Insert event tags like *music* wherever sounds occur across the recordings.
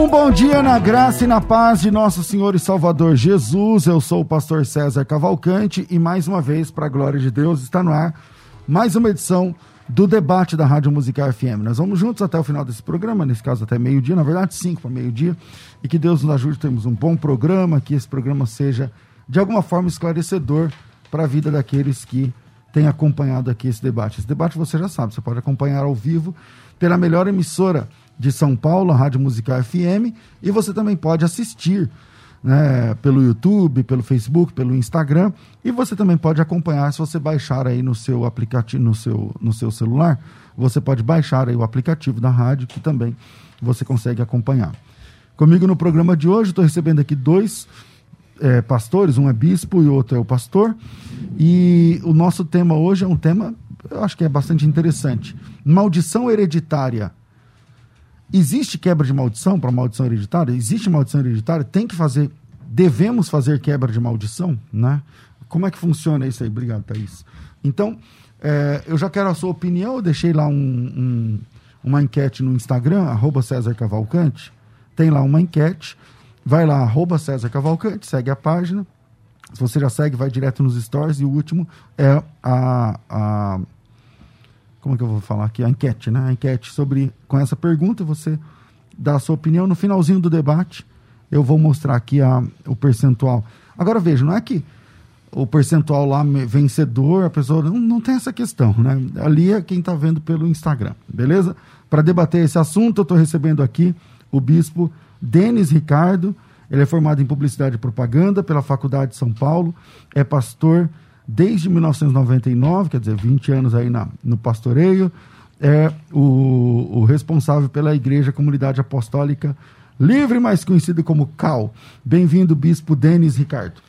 Um bom dia na graça e na paz de nosso Senhor e Salvador Jesus. Eu sou o pastor César Cavalcante e mais uma vez, para a glória de Deus, está no ar mais uma edição do debate da Rádio Musical FM. Nós vamos juntos até o final desse programa, nesse caso até meio-dia, na verdade, cinco para meio-dia, e que Deus nos ajude a termos um bom programa, que esse programa seja de alguma forma esclarecedor para a vida daqueles que têm acompanhado aqui esse debate. Esse debate você já sabe, você pode acompanhar ao vivo pela melhor emissora de São Paulo, a Rádio Musical FM, e você também pode assistir né, pelo YouTube, pelo Facebook, pelo Instagram, e você também pode acompanhar se você baixar aí no seu aplicativo, no seu, no seu celular, você pode baixar aí o aplicativo da rádio que também você consegue acompanhar. Comigo no programa de hoje, estou recebendo aqui dois é, pastores, um é bispo e outro é o pastor, e o nosso tema hoje é um tema, eu acho que é bastante interessante, maldição hereditária Existe quebra de maldição para maldição hereditária? Existe maldição hereditária? Tem que fazer, devemos fazer quebra de maldição, né? Como é que funciona isso aí? Obrigado, Thaís. Então, é, eu já quero a sua opinião, eu deixei lá um, um, uma enquete no Instagram, arroba César Cavalcante, tem lá uma enquete, vai lá, arroba César Cavalcante, segue a página, se você já segue, vai direto nos stories, e o último é a, a como que eu vou falar aqui? A enquete, né? A enquete sobre, com essa pergunta, você dá a sua opinião. No finalzinho do debate, eu vou mostrar aqui a, o percentual. Agora, veja, não é que o percentual lá vencedor, a pessoa não, não tem essa questão, né? Ali é quem está vendo pelo Instagram, beleza? Para debater esse assunto, eu estou recebendo aqui o bispo Denis Ricardo. Ele é formado em publicidade e propaganda pela Faculdade de São Paulo, é pastor desde 1999, quer dizer, 20 anos aí na, no pastoreio, é o, o responsável pela Igreja Comunidade Apostólica Livre, mais conhecido como CAL. Bem-vindo, Bispo Denis Ricardo.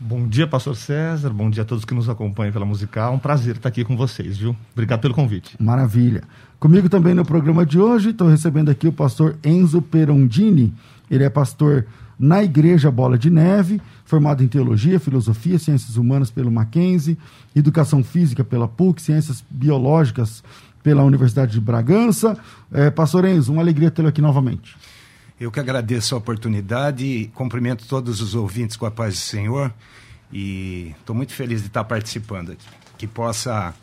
Bom dia, pastor César. Bom dia a todos que nos acompanham pela musical. Um prazer estar aqui com vocês, viu? Obrigado pelo convite. Maravilha. Comigo também no programa de hoje, estou recebendo aqui o pastor Enzo Perondini. Ele é pastor na Igreja Bola de Neve, formado em Teologia, Filosofia, Ciências Humanas pelo Mackenzie, Educação Física pela PUC, Ciências Biológicas pela Universidade de Bragança. É, Pastor Enzo, uma alegria tê-lo aqui novamente. Eu que agradeço a oportunidade e cumprimento todos os ouvintes com a paz do Senhor e estou muito feliz de estar participando aqui. Que possa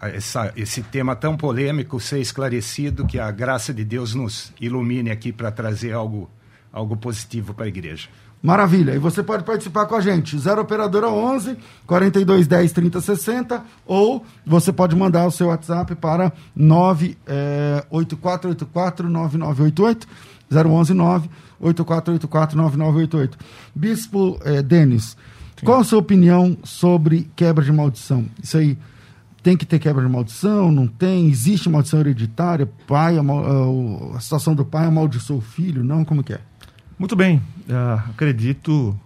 essa, esse tema tão polêmico ser esclarecido, que a graça de Deus nos ilumine aqui para trazer algo algo positivo para a igreja. Maravilha. E você pode participar com a gente. 0 Operadora 11 42 10 30 60 ou você pode mandar o seu WhatsApp para 98484 9988 011 9 8484 9988. Bispo é, Denis, Sim. qual a sua opinião sobre quebra de maldição? Isso aí tem que ter quebra de maldição? Não tem? Existe maldição hereditária? Pai, a, a, a situação do pai amaldiçoou o filho? Não? Como que é? Muito bem. Uh, acredito,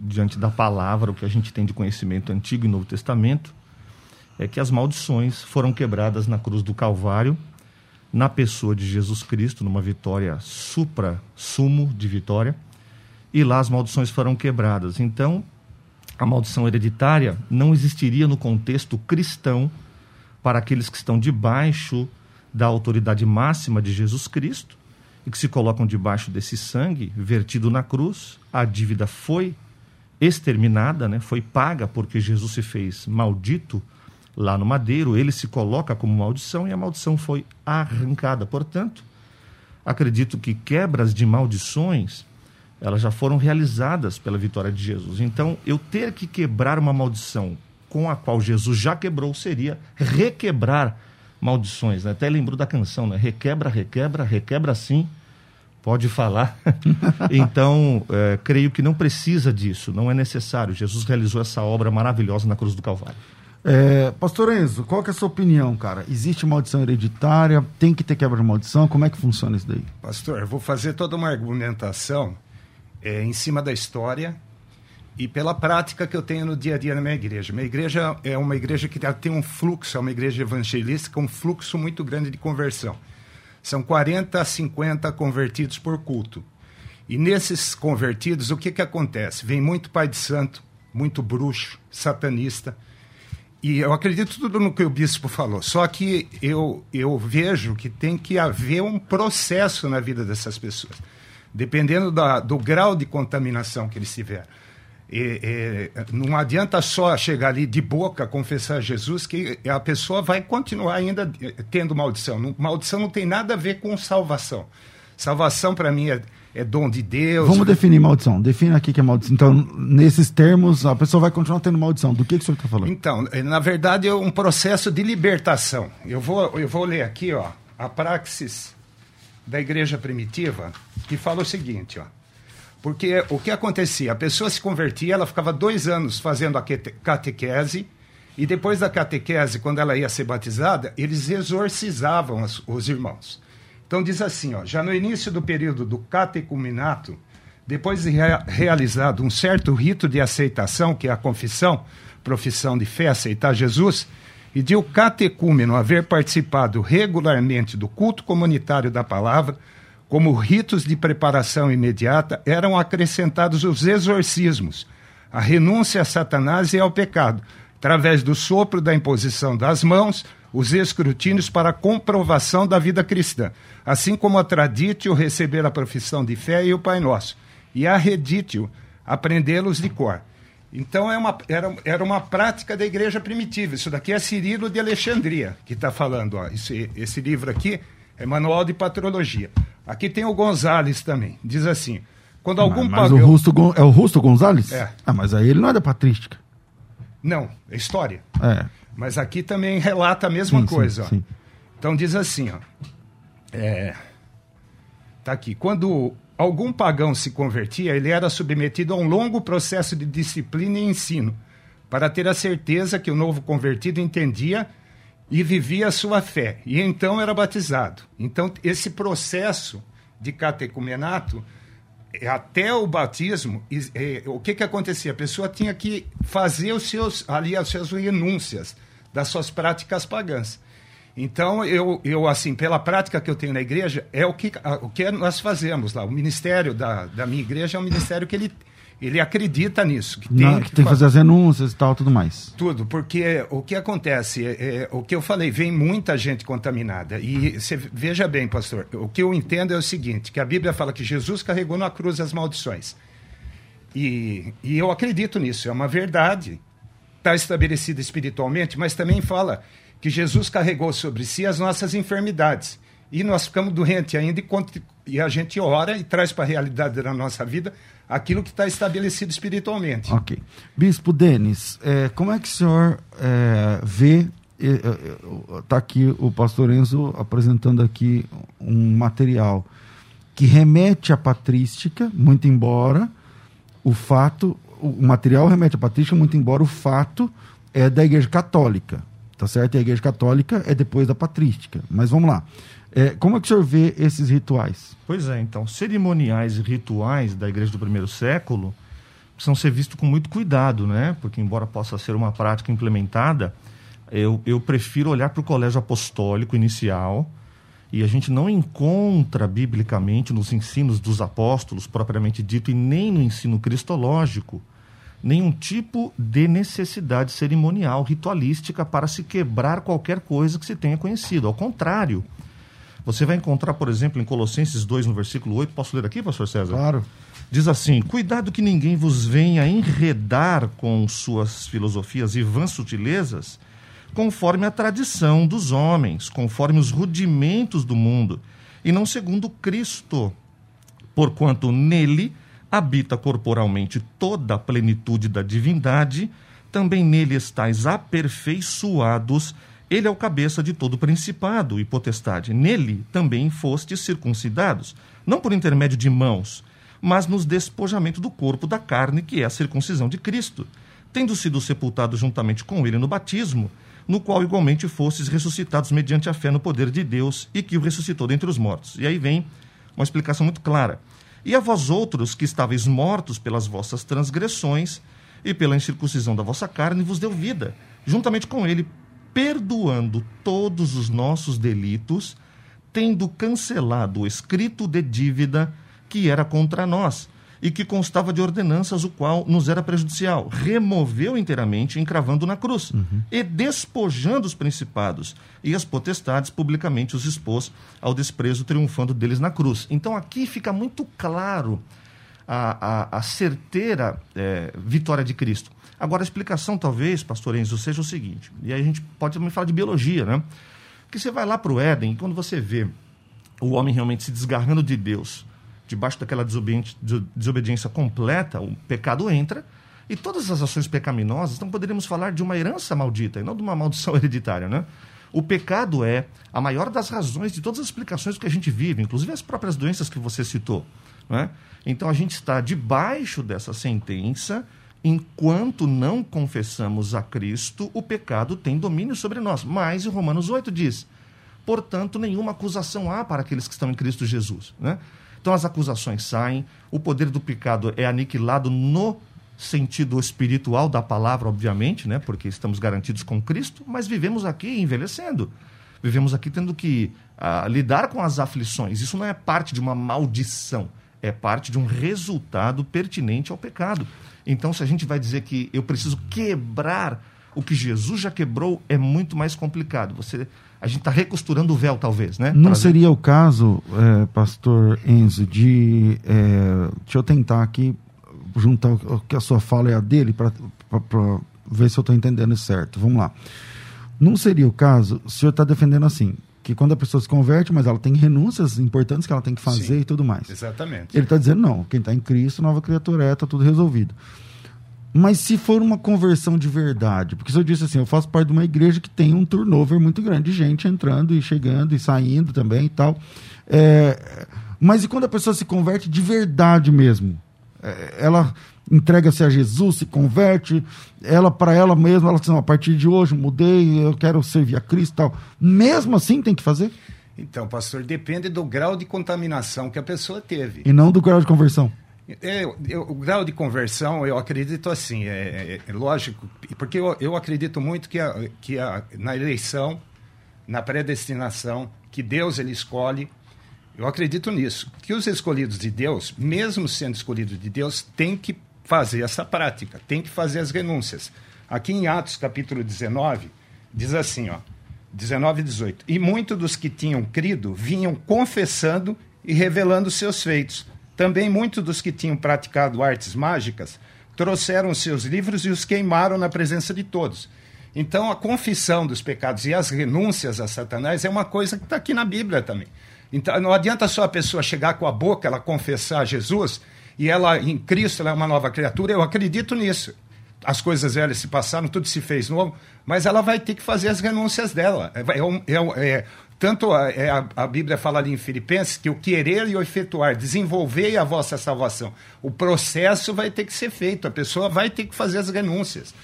diante da palavra, o que a gente tem de conhecimento Antigo e Novo Testamento, é que as maldições foram quebradas na cruz do Calvário, na pessoa de Jesus Cristo, numa vitória supra-sumo de vitória, e lá as maldições foram quebradas. Então, a maldição hereditária não existiria no contexto cristão para aqueles que estão debaixo da autoridade máxima de Jesus Cristo e que se colocam debaixo desse sangue vertido na cruz, a dívida foi exterminada, né? foi paga porque Jesus se fez maldito lá no madeiro, ele se coloca como maldição e a maldição foi arrancada. Portanto, acredito que quebras de maldições elas já foram realizadas pela vitória de Jesus. Então, eu ter que quebrar uma maldição com a qual Jesus já quebrou seria requebrar maldições. Né? Até lembrou da canção, né? Requebra, requebra, requebra sim, pode falar. *laughs* então, é, creio que não precisa disso, não é necessário. Jesus realizou essa obra maravilhosa na cruz do Calvário. É, Pastor Enzo, qual que é a sua opinião, cara? Existe maldição hereditária? Tem que ter quebra de maldição? Como é que funciona isso daí? Pastor, eu vou fazer toda uma argumentação é, em cima da história e pela prática que eu tenho no dia a dia na minha igreja. Minha igreja é uma igreja que tem um fluxo, é uma igreja evangelística, um fluxo muito grande de conversão. São 40 a 50 convertidos por culto. E nesses convertidos, o que, que acontece? Vem muito pai de santo, muito bruxo, satanista. E eu acredito tudo no que o bispo falou. Só que eu, eu vejo que tem que haver um processo na vida dessas pessoas, dependendo da, do grau de contaminação que eles tiveram. E, e, não adianta só chegar ali de boca, confessar Jesus, que a pessoa vai continuar ainda tendo maldição. maldição não tem nada a ver com salvação. Salvação, para mim, é, é, dom de Deus. Vamos definir maldição. Defina aqui que é maldição. Então, nesses termos, a pessoa vai continuar tendo maldição. Do que, que o senhor está falando? Então, é, na verdade, é um processo de libertação. Eu vou, eu vou ler aqui ó, a praxis da igreja primitiva, que fala o seguinte, ó. Porque o que acontecia? A pessoa se convertia, ela ficava dois anos fazendo a catequese, e depois da catequese, quando ela ia ser batizada, eles exorcizavam os, os irmãos. Então diz assim, ó, já no início do período do catecumenato, depois de rea realizado um certo rito de aceitação, que é a confissão, profissão de fé, aceitar Jesus, e de o catecúmeno haver participado regularmente do culto comunitário da palavra, como ritos de preparação imediata, eram acrescentados os exorcismos, a renúncia a Satanás e ao pecado, através do sopro da imposição das mãos, os escrutínios para a comprovação da vida cristã, assim como a traditio receber a profissão de fé e o Pai Nosso, e a reditio aprendê-los de cor. Então é uma, era, era uma prática da igreja primitiva. Isso daqui é Cirilo de Alexandria que está falando. Ó. Esse, esse livro aqui é Manual de Patrologia. Aqui tem o Gonzales também. Diz assim: quando algum mas, mas pagão. O Rusto, é o Rusto Gonzales? É. Ah, mas aí ele não é da patrística. Não, é história. É. Mas aqui também relata a mesma sim, coisa. Sim, sim. Então diz assim: ó. É, tá aqui. Quando algum pagão se convertia, ele era submetido a um longo processo de disciplina e ensino, para ter a certeza que o novo convertido entendia e vivia a sua fé, e então era batizado. Então, esse processo de catecumenato, é, até o batismo, é, o que, que acontecia? A pessoa tinha que fazer os seus, ali as suas renúncias das suas práticas pagãs. Então, eu, eu, assim, pela prática que eu tenho na igreja, é o que, o que nós fazemos lá. O ministério da, da minha igreja é um ministério que ele ele acredita nisso. Que tem, Não, que, que tem que fazer as renúncias e tal, tudo mais. Tudo, porque o que acontece, é, é, o que eu falei, vem muita gente contaminada. E você veja bem, pastor, o que eu entendo é o seguinte, que a Bíblia fala que Jesus carregou na cruz as maldições. E, e eu acredito nisso, é uma verdade. Está estabelecida espiritualmente, mas também fala que Jesus carregou sobre si as nossas enfermidades. E nós ficamos doentes ainda e, e a gente ora e traz para a realidade da nossa vida aquilo que está estabelecido espiritualmente. Ok. Bispo Denis, é, como é que o senhor é, vê. Está aqui o pastor Enzo apresentando aqui um material que remete à patrística, muito embora o fato, o material remete à patrística, muito embora o fato é da Igreja Católica, tá certo? E a Igreja Católica é depois da patrística. Mas vamos lá. É, como é que o senhor vê esses rituais? Pois é, então, cerimoniais e rituais da igreja do primeiro século precisam ser vistos com muito cuidado, né? Porque, embora possa ser uma prática implementada, eu, eu prefiro olhar para o colégio apostólico inicial e a gente não encontra biblicamente nos ensinos dos apóstolos, propriamente dito, e nem no ensino cristológico, nenhum tipo de necessidade cerimonial, ritualística para se quebrar qualquer coisa que se tenha conhecido. Ao contrário, você vai encontrar, por exemplo, em Colossenses 2, no versículo 8, posso ler aqui, pastor César? Claro. Diz assim: Cuidado que ninguém vos venha enredar com suas filosofias e vãs sutilezas, conforme a tradição dos homens, conforme os rudimentos do mundo, e não segundo Cristo. Porquanto nele habita corporalmente toda a plenitude da divindade, também nele estáis aperfeiçoados ele é o cabeça de todo principado e potestade. Nele também fostes circuncidados, não por intermédio de mãos, mas nos despojamento do corpo da carne, que é a circuncisão de Cristo, tendo sido sepultado juntamente com ele no batismo, no qual igualmente fostes ressuscitados mediante a fé no poder de Deus e que o ressuscitou dentre os mortos. E aí vem uma explicação muito clara. E a vós outros que estáveis mortos pelas vossas transgressões e pela incircuncisão da vossa carne, vos deu vida, juntamente com ele, perdoando todos os nossos delitos, tendo cancelado o escrito de dívida que era contra nós e que constava de ordenanças, o qual nos era prejudicial. Removeu inteiramente, encravando na cruz, uhum. e despojando os principados e as potestades, publicamente os expôs ao desprezo, triunfando deles na cruz. Então aqui fica muito claro a, a, a certeira é, vitória de Cristo. Agora, a explicação, talvez, pastor Enzo, seja o seguinte, e aí a gente pode também falar de biologia, né? Que você vai lá para o Éden, e quando você vê o homem realmente se desgarrando de Deus, debaixo daquela desobediência, completa, o pecado entra, e todas as ações pecaminosas, então poderíamos falar de uma herança maldita, e não de uma maldição *laughs* hereditária, né? O pecado é a maior das razões de todas as explicações que a gente vive, inclusive as próprias doenças que você citou. Né? Então a gente está debaixo dessa sentença, enquanto não confessamos a Cristo, o pecado tem domínio sobre nós. Mas em Romanos 8 diz: portanto, nenhuma acusação há para aqueles que estão em Cristo Jesus. Né? Então as acusações saem, o poder do pecado é aniquilado no sentido espiritual da palavra, obviamente, né? porque estamos garantidos com Cristo, mas vivemos aqui envelhecendo. Vivemos aqui tendo que uh, lidar com as aflições. Isso não é parte de uma maldição, é parte de um resultado pertinente ao pecado. Então, se a gente vai dizer que eu preciso quebrar o que Jesus já quebrou, é muito mais complicado. Você a gente está recosturando o véu, talvez, né? Não Trazer... seria o caso, é, pastor Enzo, de. É, deixa eu tentar aqui juntar o que a sua fala é a dele para ver se eu estou entendendo certo. Vamos lá. Não seria o caso, o senhor está defendendo assim, que quando a pessoa se converte, mas ela tem renúncias importantes que ela tem que fazer Sim, e tudo mais. Exatamente. Ele está dizendo, não, quem está em Cristo, nova criatura é, está tudo resolvido. Mas se for uma conversão de verdade, porque se eu disse assim, eu faço parte de uma igreja que tem um turnover muito grande de gente entrando e chegando e saindo também e tal. É, mas e quando a pessoa se converte de verdade mesmo? É, ela entrega-se a Jesus, se converte, ela para ela mesma, ela diz, a partir de hoje mudei, eu quero servir a Cristo e tal. Mesmo assim tem que fazer? Então, pastor, depende do grau de contaminação que a pessoa teve. E não do grau de conversão. É, eu, o grau de conversão, eu acredito assim, é, é, é lógico, porque eu, eu, acredito muito que, a, que a, na eleição, na predestinação, que Deus ele escolhe, eu acredito nisso, que os escolhidos de Deus, mesmo sendo escolhidos de Deus, têm que fazer essa prática, têm que fazer as renúncias. Aqui em Atos capítulo 19, diz assim, ó, 19 e 18, e muitos dos que tinham crido vinham confessando e revelando seus feitos também muitos dos que tinham praticado artes mágicas trouxeram seus livros e os queimaram na presença de todos. Então, a confissão dos pecados e as renúncias a Satanás é uma coisa que está aqui na Bíblia também. Então, não adianta só a pessoa chegar com a boca, ela confessar a Jesus e ela, em Cristo, ela é uma nova criatura. Eu acredito nisso. As coisas velhas se passaram, tudo se fez novo, mas ela vai ter que fazer as renúncias dela. É, é, é, é tanto a, é, a, a, Bíblia fala ali em Filipenses que o querer e o efetuar, desenvolver a vossa salvação. O processo vai ter que ser feito, a pessoa vai ter que fazer as renúncias.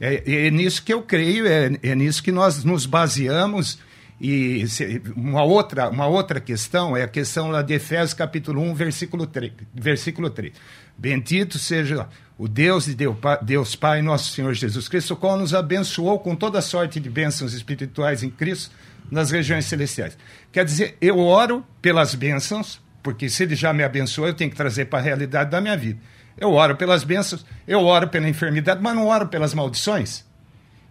É, é nisso que eu creio, é, é, nisso que nós nos baseamos. E se, uma, outra, uma outra questão é a questão lá de Efésios capítulo 1, versículo 3. Versículo 3. Bendito seja o Deus de Deus, Deus Pai, nosso Senhor Jesus Cristo, o qual nos abençoou com toda sorte de bênçãos espirituais em Cristo nas regiões celestiais. Quer dizer, eu oro pelas bênçãos, porque se ele já me abençoou, eu tenho que trazer para a realidade da minha vida. Eu oro pelas bênçãos, eu oro pela enfermidade, mas não oro pelas maldições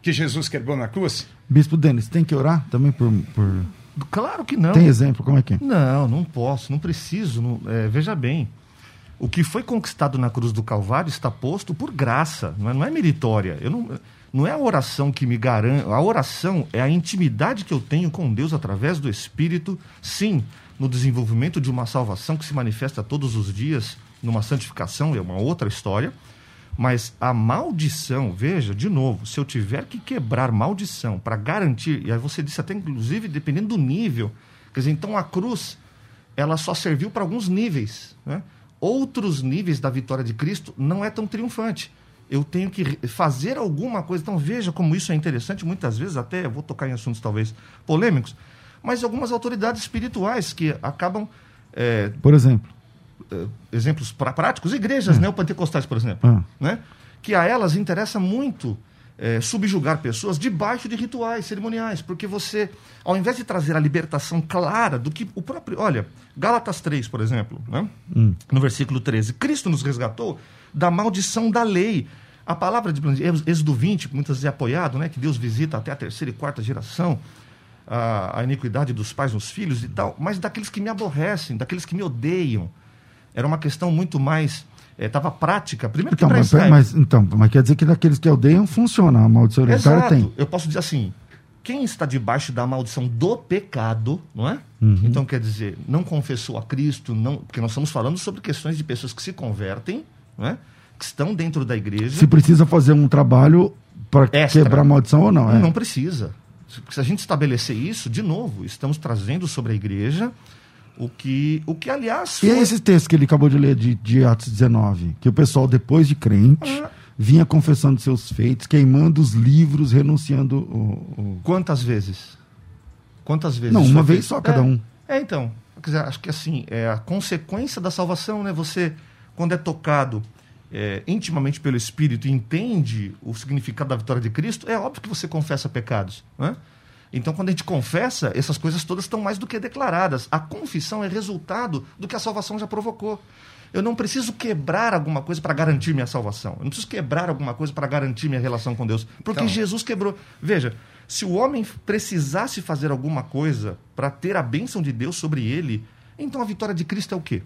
que Jesus quebrou na cruz. Bispo Denis, tem que orar também por, por... Claro que não. Tem exemplo? Como é que é? Não, não posso, não preciso. Não, é, veja bem, o que foi conquistado na cruz do Calvário está posto por graça, não é, não é meritória. Eu não, não é a oração que me garante. A oração é a intimidade que eu tenho com Deus através do Espírito, sim, no desenvolvimento de uma salvação que se manifesta todos os dias, numa santificação, é uma outra história. Mas a maldição, veja, de novo, se eu tiver que quebrar maldição para garantir, e aí você disse até inclusive dependendo do nível, quer dizer, então a cruz, ela só serviu para alguns níveis, né? Outros níveis da vitória de Cristo não é tão triunfante eu tenho que fazer alguma coisa. Então veja como isso é interessante, muitas vezes até, vou tocar em assuntos talvez polêmicos, mas algumas autoridades espirituais que acabam... É, por exemplo? É, exemplos práticos, igrejas é. neopentecostais, por exemplo, ah. né? que a elas interessa muito é, subjugar pessoas debaixo de rituais cerimoniais, porque você, ao invés de trazer a libertação clara do que o próprio. Olha, Gálatas 3, por exemplo, né? Hum. no versículo 13: Cristo nos resgatou da maldição da lei. A palavra de Êxodo 20, muitas vezes é apoiado, né? que Deus visita até a terceira e quarta geração a, a iniquidade dos pais nos filhos e tal, mas daqueles que me aborrecem, daqueles que me odeiam. Era uma questão muito mais estava é, prática. Primeiro então, que mas, mas, então, mas quer dizer que daqueles que odeiam funciona, a maldição hereditária Exato. tem. Eu posso dizer assim, quem está debaixo da maldição do pecado, não é? Uhum. Então quer dizer, não confessou a Cristo, não, porque nós estamos falando sobre questões de pessoas que se convertem, não é? Que estão dentro da igreja. Se precisa fazer um trabalho para quebrar a maldição ou não? É? Não precisa. Se a gente estabelecer isso, de novo, estamos trazendo sobre a igreja o que, o que aliás. Foi... E é esse texto que ele acabou de ler de, de Atos 19, que o pessoal, depois de crente, ah. vinha confessando seus feitos, queimando os livros, renunciando. O, o... Quantas vezes? Quantas vezes? Não, uma vez só, cada é, um. É, então. Dizer, acho que assim, é a consequência da salvação, né? Você, quando é tocado é, intimamente pelo Espírito e entende o significado da vitória de Cristo, é óbvio que você confessa pecados, né? Então, quando a gente confessa, essas coisas todas estão mais do que declaradas. A confissão é resultado do que a salvação já provocou. Eu não preciso quebrar alguma coisa para garantir minha salvação. Eu não preciso quebrar alguma coisa para garantir minha relação com Deus. Porque então... Jesus quebrou. Veja, se o homem precisasse fazer alguma coisa para ter a bênção de Deus sobre ele, então a vitória de Cristo é o quê?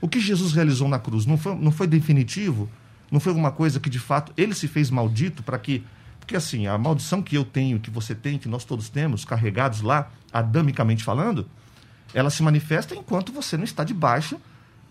O que Jesus realizou na cruz não foi, não foi definitivo? Não foi alguma coisa que de fato ele se fez maldito para que porque assim, a maldição que eu tenho, que você tem, que nós todos temos, carregados lá, adamicamente falando, ela se manifesta enquanto você não está debaixo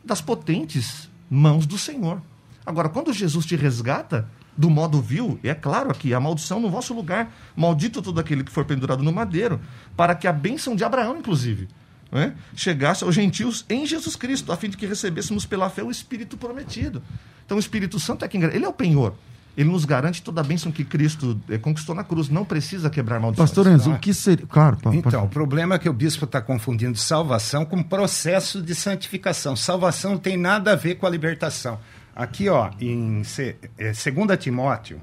das potentes mãos do Senhor. Agora, quando Jesus te resgata, do modo vil, é claro aqui, a maldição no vosso lugar, maldito todo aquele que for pendurado no madeiro, para que a bênção de Abraão, inclusive, né, chegasse aos gentios em Jesus Cristo, a fim de que recebêssemos pela fé o Espírito prometido. Então, o Espírito Santo é quem ele é o penhor. Ele nos garante toda a bênção que Cristo eh, conquistou na cruz. Não precisa quebrar maldições. Pastor Enzo, o que seria. Claro, Então, o problema é que o bispo está confundindo salvação com processo de santificação. Salvação não tem nada a ver com a libertação. Aqui, ó, em 2 é, Timóteo,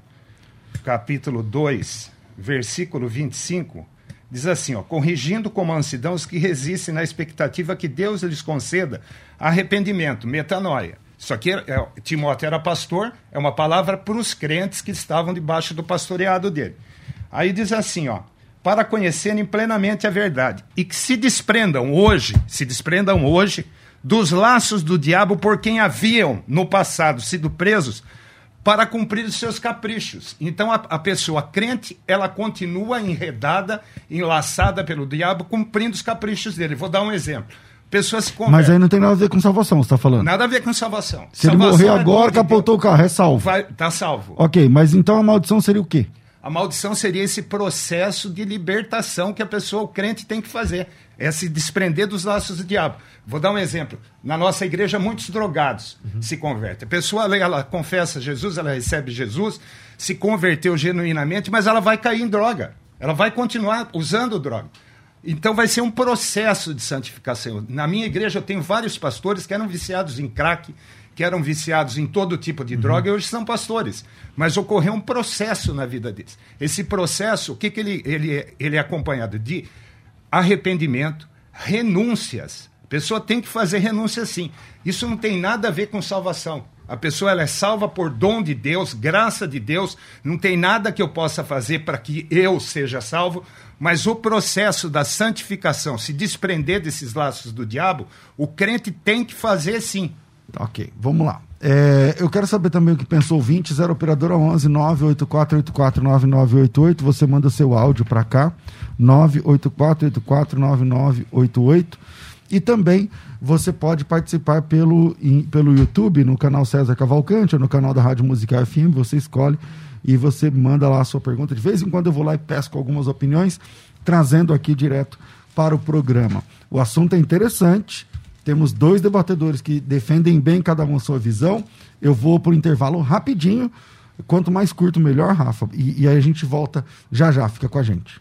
capítulo 2, versículo 25, diz assim, ó, corrigindo com mansidão os que resistem na expectativa que Deus lhes conceda arrependimento, metanoia isso aqui, é, é, Timóteo era pastor, é uma palavra para os crentes que estavam debaixo do pastoreado dele. Aí diz assim, ó, para conhecerem plenamente a verdade e que se desprendam hoje, se desprendam hoje dos laços do diabo por quem haviam no passado sido presos para cumprir os seus caprichos. Então a, a pessoa crente, ela continua enredada, enlaçada pelo diabo, cumprindo os caprichos dele. Vou dar um exemplo pessoas se convertem. Mas aí não tem nada a ver com salvação, você está falando? Nada a ver com salvação. Se salvação ele morrer é agora, capotou o carro, é salvo. Vai, tá salvo. Ok, mas então a maldição seria o quê? A maldição seria esse processo de libertação que a pessoa, o crente, tem que fazer. É se desprender dos laços do diabo. Vou dar um exemplo. Na nossa igreja, muitos drogados uhum. se convertem. A pessoa, ela confessa Jesus, ela recebe Jesus, se converteu genuinamente, mas ela vai cair em droga. Ela vai continuar usando droga. Então vai ser um processo de santificação. Na minha igreja eu tenho vários pastores que eram viciados em crack, que eram viciados em todo tipo de uhum. droga e hoje são pastores. Mas ocorreu um processo na vida deles. Esse processo, o que, que ele, ele, ele é acompanhado? De arrependimento, renúncias. A pessoa tem que fazer renúncia sim. Isso não tem nada a ver com salvação. A pessoa ela é salva por dom de Deus, graça de Deus. Não tem nada que eu possa fazer para que eu seja salvo. Mas o processo da santificação, se desprender desses laços do diabo, o crente tem que fazer sim. Ok, vamos lá. É, eu quero saber também o que pensou o 20, 0 operadora 11 98484 9988. Você manda seu áudio para cá, 984849988. E também você pode participar pelo, pelo YouTube, no canal César Cavalcante ou no canal da Rádio Musical FM. Você escolhe e você manda lá a sua pergunta. De vez em quando eu vou lá e pesco algumas opiniões, trazendo aqui direto para o programa. O assunto é interessante. Temos dois debatedores que defendem bem cada um a sua visão. Eu vou para o intervalo rapidinho Quanto mais curto, melhor, Rafa. E, e aí a gente volta já já, fica com a gente.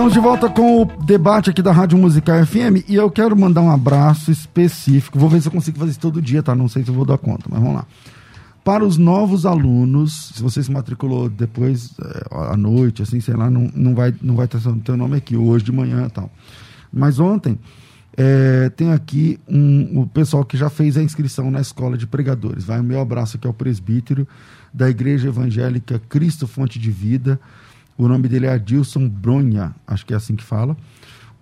Estamos de volta com o debate aqui da Rádio Musical FM e eu quero mandar um abraço específico. Vou ver se eu consigo fazer isso todo dia, tá? Não sei se eu vou dar conta, mas vamos lá. Para os novos alunos, se você se matriculou depois é, à noite, assim, sei lá, não, não vai não vai ter seu nome aqui hoje de manhã e tal. Mas ontem é, tem aqui um, o pessoal que já fez a inscrição na escola de pregadores. Vai o meu abraço aqui ao presbítero da Igreja Evangélica Cristo Fonte de Vida. O nome dele é Adilson Bronha, acho que é assim que fala.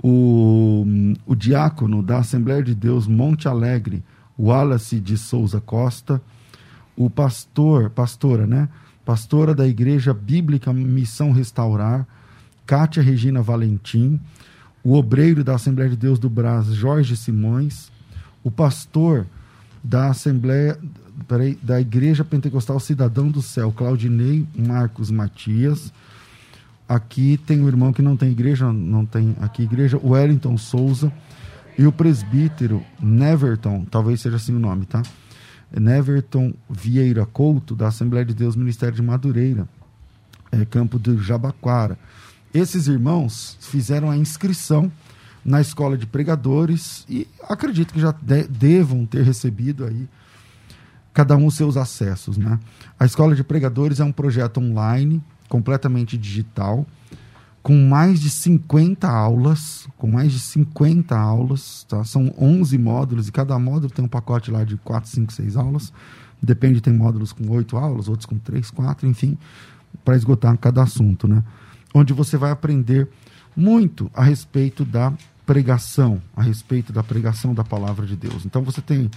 O, o diácono da Assembleia de Deus Monte Alegre, Wallace de Souza Costa o pastor, pastora, né? Pastora da Igreja Bíblica Missão Restaurar, Kátia Regina Valentim, o obreiro da Assembleia de Deus do Brás, Jorge Simões, o pastor da Assembleia, peraí, da Igreja Pentecostal Cidadão do Céu, Claudinei Marcos Matias. Aqui tem o irmão que não tem igreja, não tem aqui igreja, Wellington Souza, e o presbítero Neverton, talvez seja assim o nome, tá? Neverton Vieira Couto, da Assembleia de Deus Ministério de Madureira, é, campo do Jabaquara. Esses irmãos fizeram a inscrição na escola de pregadores e acredito que já de, devam ter recebido aí cada um seus acessos, né? A escola de pregadores é um projeto online, completamente digital, com mais de 50 aulas, com mais de 50 aulas, tá? São 11 módulos e cada módulo tem um pacote lá de 4, 5, 6 aulas. Depende, tem módulos com 8 aulas, outros com 3, 4, enfim, para esgotar cada assunto, né? Onde você vai aprender muito a respeito da pregação, a respeito da pregação da palavra de Deus. Então você tem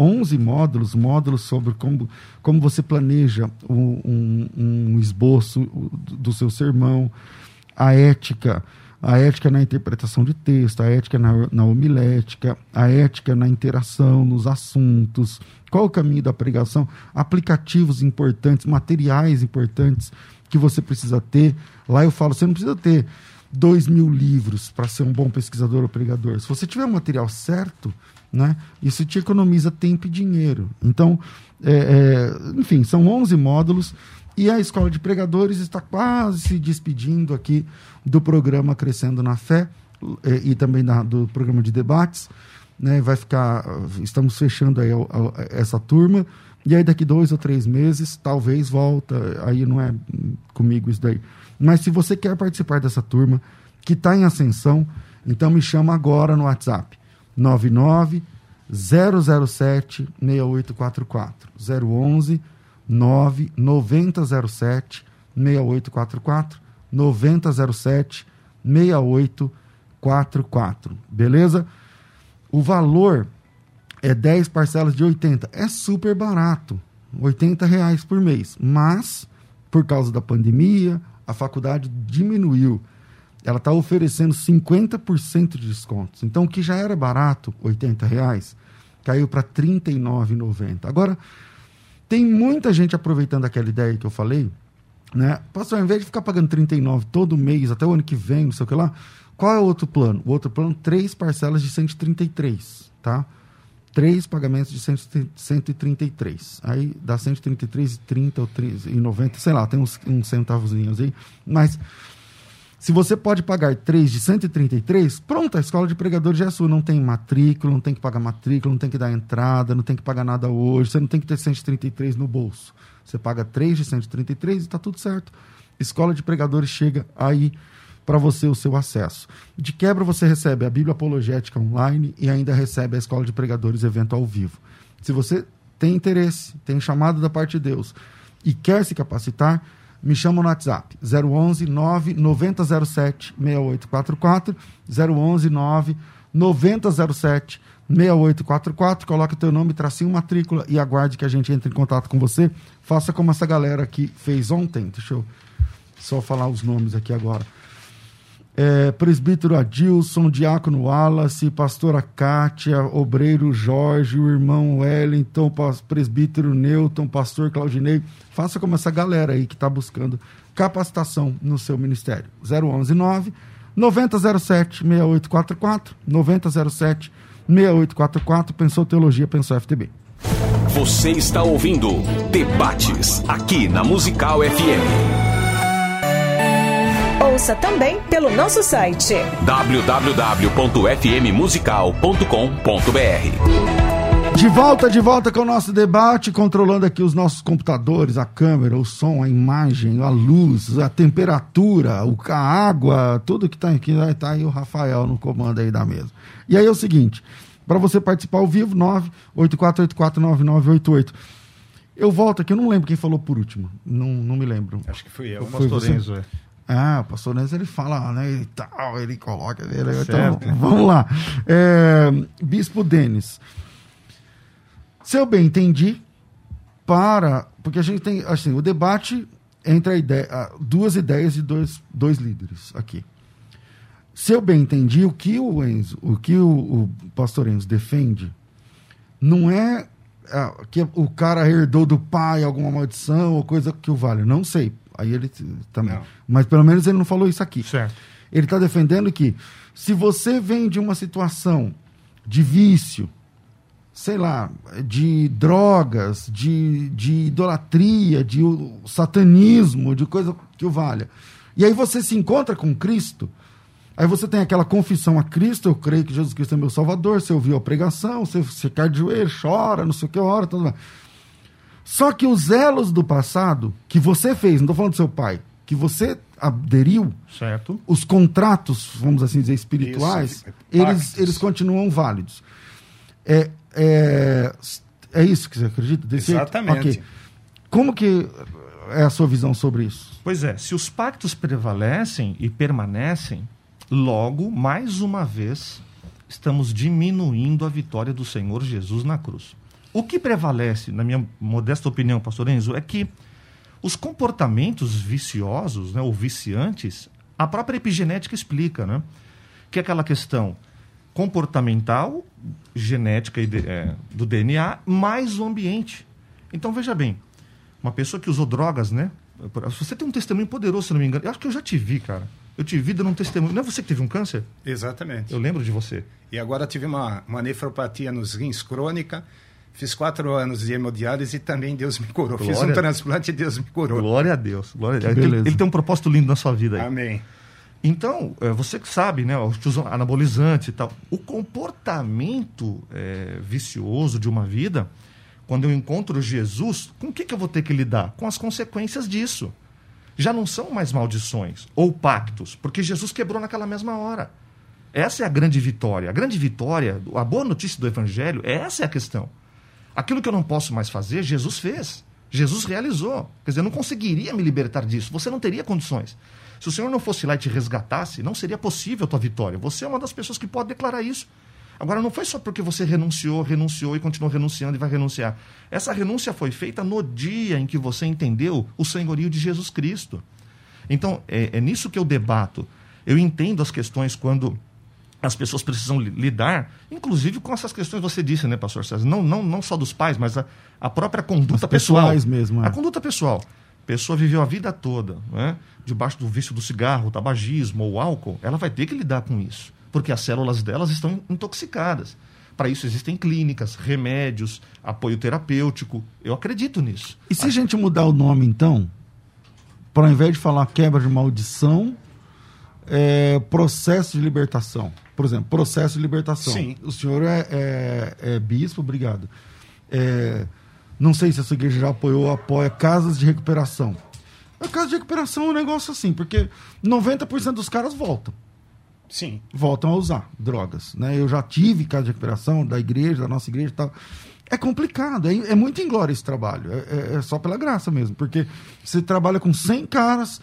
11 módulos, módulos sobre como, como você planeja um, um, um esboço do seu sermão, a ética, a ética na interpretação de texto, a ética na, na homilética, a ética na interação, nos assuntos, qual o caminho da pregação, aplicativos importantes, materiais importantes que você precisa ter. Lá eu falo, você não precisa ter dois mil livros para ser um bom pesquisador ou pregador. Se você tiver o material certo, né, isso te economiza tempo e dinheiro. Então, é, é, enfim, são 11 módulos e a Escola de Pregadores está quase se despedindo aqui do programa Crescendo na Fé eh, e, também da, do programa de debates. Né? Vai ficar, estamos fechando aí a, a, essa turma. E aí daqui dois ou três meses, talvez volta. Aí não é comigo isso daí. Mas se você quer participar dessa turma que está em ascensão, então me chama agora no WhatsApp. 99 007 6844 011 9 9007 6844 9007 6844. Beleza? O valor é 10 parcelas de 80. É super barato. 80 reais por mês. Mas, por causa da pandemia, a faculdade diminuiu. Ela está oferecendo 50% de descontos. Então, o que já era barato, 80 reais, caiu para R$ 39,90. Agora, tem muita gente aproveitando aquela ideia que eu falei, né? Pastor, ao invés de ficar pagando 39 todo mês, até o ano que vem, não sei o que lá, qual é o outro plano? O outro plano, três parcelas de 133, tá? Três pagamentos de 133. Aí dá 133,30 ou 3,90, sei lá, tem uns, uns centavozinhos aí. Mas se você pode pagar 3 de 133, pronto, a escola de pregadores já é sua. Não tem matrícula, não tem que pagar matrícula, não tem que dar entrada, não tem que pagar nada hoje, você não tem que ter 133 no bolso. Você paga 3 de 133 e está tudo certo. Escola de pregadores chega aí para você o seu acesso. De quebra, você recebe a Bíblia Apologética online e ainda recebe a Escola de Pregadores evento ao vivo. Se você tem interesse, tem chamado da parte de Deus e quer se capacitar, me chama no WhatsApp 011 99007 6844 011 99007 6844, coloque teu nome, tracinho matrícula e aguarde que a gente entre em contato com você. Faça como essa galera que fez ontem. Deixa eu só falar os nomes aqui agora. É, presbítero Adilson, diácono Wallace, pastora Kátia, obreiro Jorge, o irmão Wellington, presbítero Newton, pastor Claudinei. Faça como essa galera aí que está buscando capacitação no seu ministério. 011 9 9007 6844 9007 6844. Pensou Teologia, pensou FTB. Você está ouvindo Debates aqui na Musical FM. Ouça também pelo nosso site www.fmmusical.com.br. De volta, de volta com o nosso debate, controlando aqui os nossos computadores, a câmera, o som, a imagem, a luz, a temperatura, a água, tudo que está aqui, vai estar tá aí o Rafael no comando aí da mesa. E aí é o seguinte, para você participar ao vivo, 984849988. Eu volto aqui, eu não lembro quem falou por último. Não, não me lembro. Acho que fui eu. Foi Pastor você? Ah, o pastor Nenzo, ele fala, né, e tal, ele coloca, ele, então, vamos lá. É, Bispo Denis, se eu bem entendi, para, porque a gente tem, assim, o debate entre a ideia, duas ideias de dois, dois líderes aqui. Se eu bem entendi, o que o Enzo, o que o, o pastor Enzo defende, não é ah, que o cara herdou do pai alguma maldição ou coisa que o vale. Não sei. Aí ele também. Não. Mas pelo menos ele não falou isso aqui. Certo. Ele está defendendo que se você vem de uma situação de vício, sei lá, de drogas, de, de idolatria, de satanismo, de coisa que o valha, e aí você se encontra com Cristo, aí você tem aquela confissão a Cristo, eu creio que Jesus Cristo é meu Salvador, você ouviu a pregação, você, você cai de joelho, chora, não sei o que, ora, tudo mais. Só que os elos do passado, que você fez, não estou falando do seu pai, que você aderiu, Certo. os contratos, vamos assim dizer, espirituais, Isso, eles, eles continuam válidos. É, é, é isso que você acredita? Desse? Exatamente. Ok. Como que é a sua visão sobre isso? Pois é, se os pactos prevalecem e permanecem, logo, mais uma vez, estamos diminuindo a vitória do Senhor Jesus na cruz. O que prevalece, na minha modesta opinião, pastor Enzo, é que os comportamentos viciosos, né, ou viciantes, a própria epigenética explica, né? Que é aquela questão comportamental, genética é, do DNA, mais o ambiente. Então, veja bem, uma pessoa que usou drogas, né? Você tem um testemunho poderoso, se não me engano. Eu acho que eu já te vi, cara. Eu te vi dando um testemunho. Não é você que teve um câncer? Exatamente. Eu lembro de você. E agora tive uma, uma nefropatia nos rins crônica. Fiz quatro anos de hemodiálise e também Deus me curou. Fiz um Glória. transplante e Deus me curou. Glória a Deus. Glória a Deus. Ele, ele tem um propósito lindo na sua vida aí. Amém. Então, é, você que sabe, né, os que usam anabolizantes e tal, o comportamento é, vicioso de uma vida, quando eu encontro Jesus, com o que, que eu vou ter que lidar? Com as consequências disso. Já não são mais maldições ou pactos, porque Jesus quebrou naquela mesma hora. Essa é a grande vitória. A grande vitória, a boa notícia do Evangelho, essa é a questão. Aquilo que eu não posso mais fazer, Jesus fez. Jesus realizou. Quer dizer, eu não conseguiria me libertar disso. Você não teria condições. Se o Senhor não fosse lá e te resgatasse, não seria possível a tua vitória. Você é uma das pessoas que pode declarar isso. Agora, não foi só porque você renunciou, renunciou e continuou renunciando e vai renunciar. Essa renúncia foi feita no dia em que você entendeu o senhorio de Jesus Cristo. Então, é, é nisso que eu debato. Eu entendo as questões quando as pessoas precisam li- lidar, inclusive com essas questões que você disse, né, pastor César? Não, não, não só dos pais, mas a, a própria conduta As pessoal. mesmo, é. A conduta pessoal. A pessoa viveu a vida toda né, debaixo do vício do cigarro, tabagismo ou álcool, ela vai ter que lidar com isso, porque as células delas estão intoxicadas. Para isso existem clínicas, remédios, apoio terapêutico. Eu acredito nisso. E se a gente mudar o nome, então, para ao invés de falar quebra de maldição, é, processo de libertação? Por exemplo, processo de libertação. Sim. O senhor é, é- é bispo, obrigado. É, não sei se a sua igreja já apoiou ou apoia casas de recuperação. A casa de recuperação é um negócio assim, porque 90% dos caras voltam. Sim. Voltam a usar drogas. Né? Eu já tive casa de recuperação da igreja, da nossa igreja e tal. É complicado, é, é muito inglório esse trabalho. É, é, é, só pela graça mesmo. Porque você trabalha com 100 caras,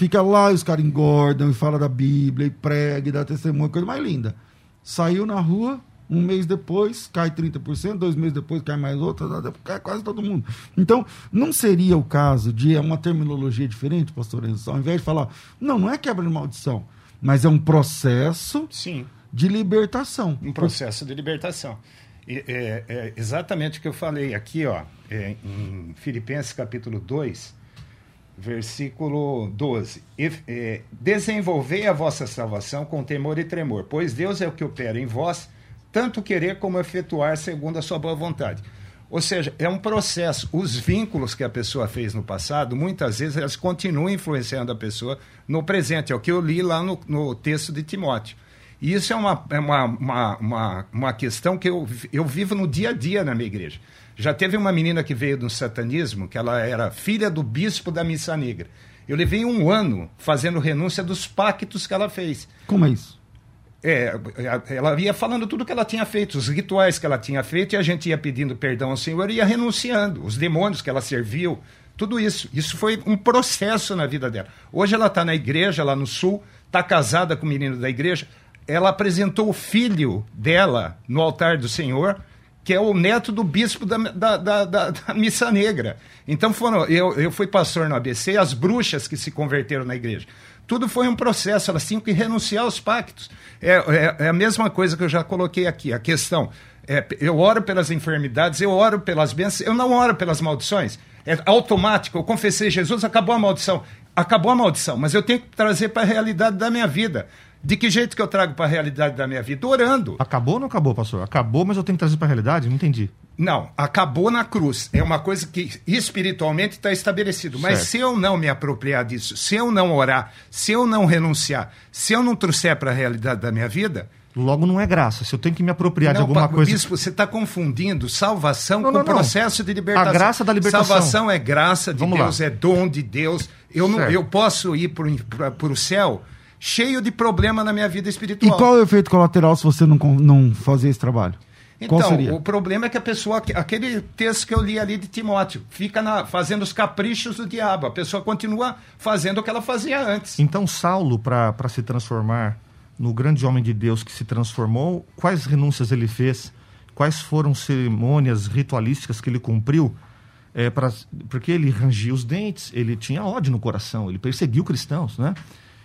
fica lá e os caras engordam e fala da Bíblia e prega e dá testemunho, coisa mais linda. Saiu na rua, um mês depois cai 30%, dois meses depois cai mais outra, cai quase todo mundo. Então, não seria o caso de é uma terminologia diferente, pastor Enzo, ao invés de falar, não, não é quebra de maldição, mas é um processo Sim. de libertação. Um processo de libertação. E, é, é, exatamente o que eu falei aqui, ó, é, em Filipenses capítulo 2, versículo 12. E, é, Desenvolvei a vossa salvação com temor e tremor, pois Deus é o que opera em vós, tanto querer como efetuar segundo a sua boa vontade. Ou seja, é um processo. Os vínculos que a pessoa fez no passado, muitas vezes, elas continuam influenciando a pessoa no presente. É o que eu li lá no, no texto de Timóteo. E isso é uma, é uma, uma, uma, uma questão que eu, eu vivo no dia a dia na minha igreja. Já teve uma menina que veio do satanismo, que ela era filha do bispo da Missa Negra. Eu levei um ano fazendo renúncia dos pactos que ela fez. Como é isso? É, ela ia falando tudo que ela tinha feito, os rituais que ela tinha feito, e a gente ia pedindo perdão ao Senhor e ia renunciando, os demônios que ela serviu, tudo isso. Isso foi um processo na vida dela. Hoje ela está na igreja, lá no sul, está casada com o menino da igreja. Ela apresentou o filho dela no altar do Senhor, que é o neto do bispo da, da, da, da, da *laughs* Missa Negra. Então foram, eu, eu fui pastor no ABC, as bruxas que se converteram na igreja. Tudo foi um processo, elas tinham que renunciar aos pactos. É, é, é a mesma coisa que eu já coloquei aqui. A questão é, eu oro pelas enfermidades, eu oro pelas bênçãos, eu não oro pelas maldições. É automático. Eu confessei Jesus, acabou a maldição. Acabou a maldição, mas eu tenho que trazer para a realidade da minha vida. De que jeito que eu trago para a realidade da minha vida? Orando. Acabou ou não acabou, pastor? Acabou, mas eu tenho que trazer para a realidade? Não entendi. Não, acabou na cruz. É uma coisa que espiritualmente está estabelecido. Mas certo. se eu não me apropriar disso, se eu não orar, se eu não renunciar, se eu não trouxer para a realidade da minha vida. Logo não é graça. Se eu tenho que me apropriar não, de alguma coisa. Bispo, você está confundindo salvação não, com não, processo de libertação. A graça da libertação. Salvação é graça de Vamos Deus, lá. é dom de Deus. Eu, não, eu posso ir para o céu cheio de problema na minha vida espiritual. E qual é o efeito colateral se você não, não fazer esse trabalho? Então, o problema é que a pessoa, aquele texto que eu li ali de Timóteo, fica na, fazendo os caprichos do diabo. A pessoa continua fazendo o que ela fazia antes. Então, Saulo, para se transformar no grande homem de Deus que se transformou, quais renúncias ele fez? Quais foram cerimônias ritualísticas que ele cumpriu? É, pra, porque ele rangia os dentes, ele tinha ódio no coração, ele perseguiu cristãos, né?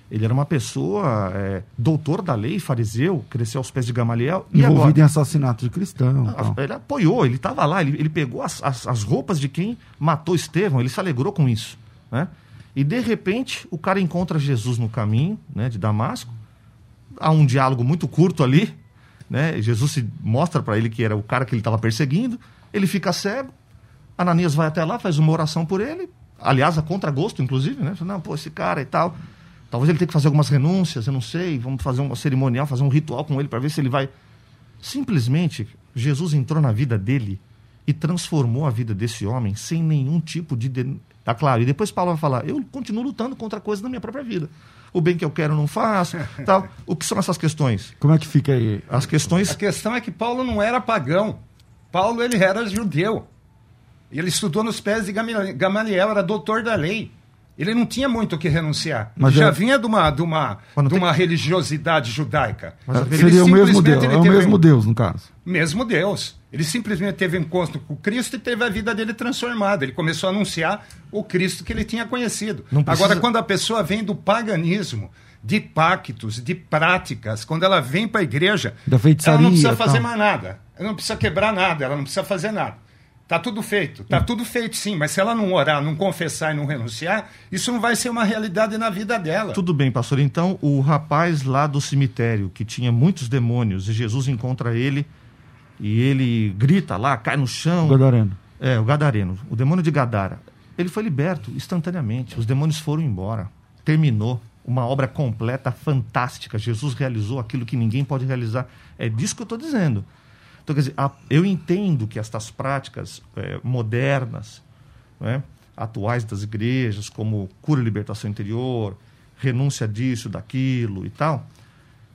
Ele era uma pessoa, é, doutor da lei, fariseu, cresceu aos pés de Gamaliel. Envolvido agora, em assassinato de cristão. A, ele apoiou, ele estava lá, ele, ele pegou as, as, as, roupas de quem matou Estevão, ele se alegrou com isso. Né? E de repente o cara encontra Jesus no caminho né, de Damasco. Há um diálogo muito curto ali. Né? Jesus se mostra para ele que era o cara que ele estava perseguindo. Ele fica cego. Ananias vai até lá, faz uma oração por ele. Aliás, a contragosto, inclusive, né? Não, pô, esse cara e tal. Talvez ele tenha que fazer algumas renúncias, eu não sei. Vamos fazer um cerimonial, fazer um ritual com ele para ver se ele vai. Simplesmente, Jesus entrou na vida dele e transformou a vida desse homem sem nenhum tipo de. Tá claro. E depois Paulo vai falar: eu continuo lutando contra coisas da minha própria vida. O bem que eu quero não faço. *laughs* tal. O que são essas questões? Como é que fica aí? As questões. A questão é que Paulo não era pagão. Paulo ele era judeu. Ele estudou nos pés de Gamaliel, era doutor da lei. Ele não tinha muito o que renunciar. Mas já é... vinha de uma, de uma, de uma tem... religiosidade judaica. Mas seria o mesmo Deus, é o mesmo Deus, no caso. Mesmo Deus. Ele simplesmente teve encontro com Cristo e teve a vida dele transformada. Ele começou a anunciar o Cristo que ele tinha conhecido. Precisa... Agora, quando a pessoa vem do paganismo, de pactos, de práticas, quando ela vem para a igreja, ela não precisa fazer mais nada. Ela não precisa quebrar nada, ela não precisa fazer nada. Tá tudo feito, tá tudo feito sim, mas se ela não orar, não confessar e não renunciar, isso não vai ser uma realidade na vida dela. Tudo bem, pastor. Então, o rapaz lá do cemitério, que tinha muitos demônios, e Jesus encontra ele, e ele grita lá, cai no chão. O Gadareno. É, o Gadareno, o demônio de Gadara. Ele foi liberto instantaneamente, os demônios foram embora. Terminou. Uma obra completa, fantástica. Jesus realizou aquilo que ninguém pode realizar. É disso que eu estou dizendo. Então, quer dizer, a, eu entendo que estas práticas é, modernas, né, atuais das igrejas, como cura e libertação interior, renúncia disso, daquilo e tal,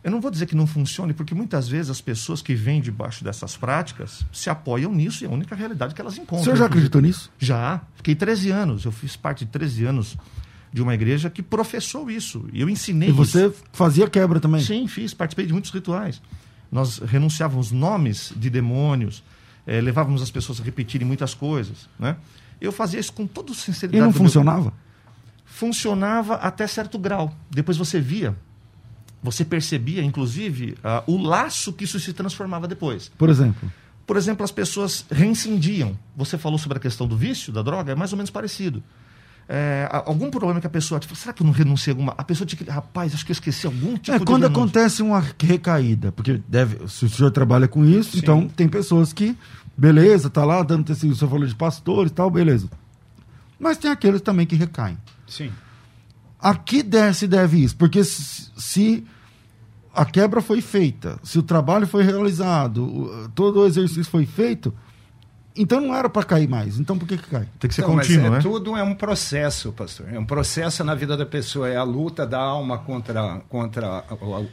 eu não vou dizer que não funcione, porque muitas vezes as pessoas que vêm debaixo dessas práticas se apoiam nisso e é a única realidade que elas encontram. O senhor já acreditou nisso? Já. Fiquei 13 anos. Eu fiz parte de 13 anos de uma igreja que professou isso. E eu ensinei E você isso. fazia quebra também? Sim, fiz. Participei de muitos rituais. Nós renunciávamos nomes de demônios, eh, levávamos as pessoas a repetirem muitas coisas. Né? Eu fazia isso com toda sinceridade. E não funcionava? funcionava até certo grau. Depois você via, você percebia, inclusive, ah, o laço que isso se transformava depois. Por exemplo. Por exemplo, as pessoas reincindiam. Você falou sobre a questão do vício, da droga, é mais ou menos parecido. É, algum problema que a pessoa. Tipo, será que eu não renunciei a alguma. A pessoa tinha que. Rapaz, acho que eu esqueci algum tipo é, de. quando renúncia." acontece uma recaída, porque deve, se o senhor trabalha com isso, então tem pessoas que, beleza, tá lá dando testemunho, o senhor falou de pastores e tal, beleza. Mas tem aqueles também que recaem. Sim. A que deve, se deve isso? Porque se, se a quebra foi feita, se o trabalho foi realizado, todo o exercício foi feito, então não era para cair mais. Então por que, que cai? Tem que ser Então, mas contínuo, é, né? Tudo é um processo, pastor. É um processo na vida da pessoa. É a luta da alma contra, contra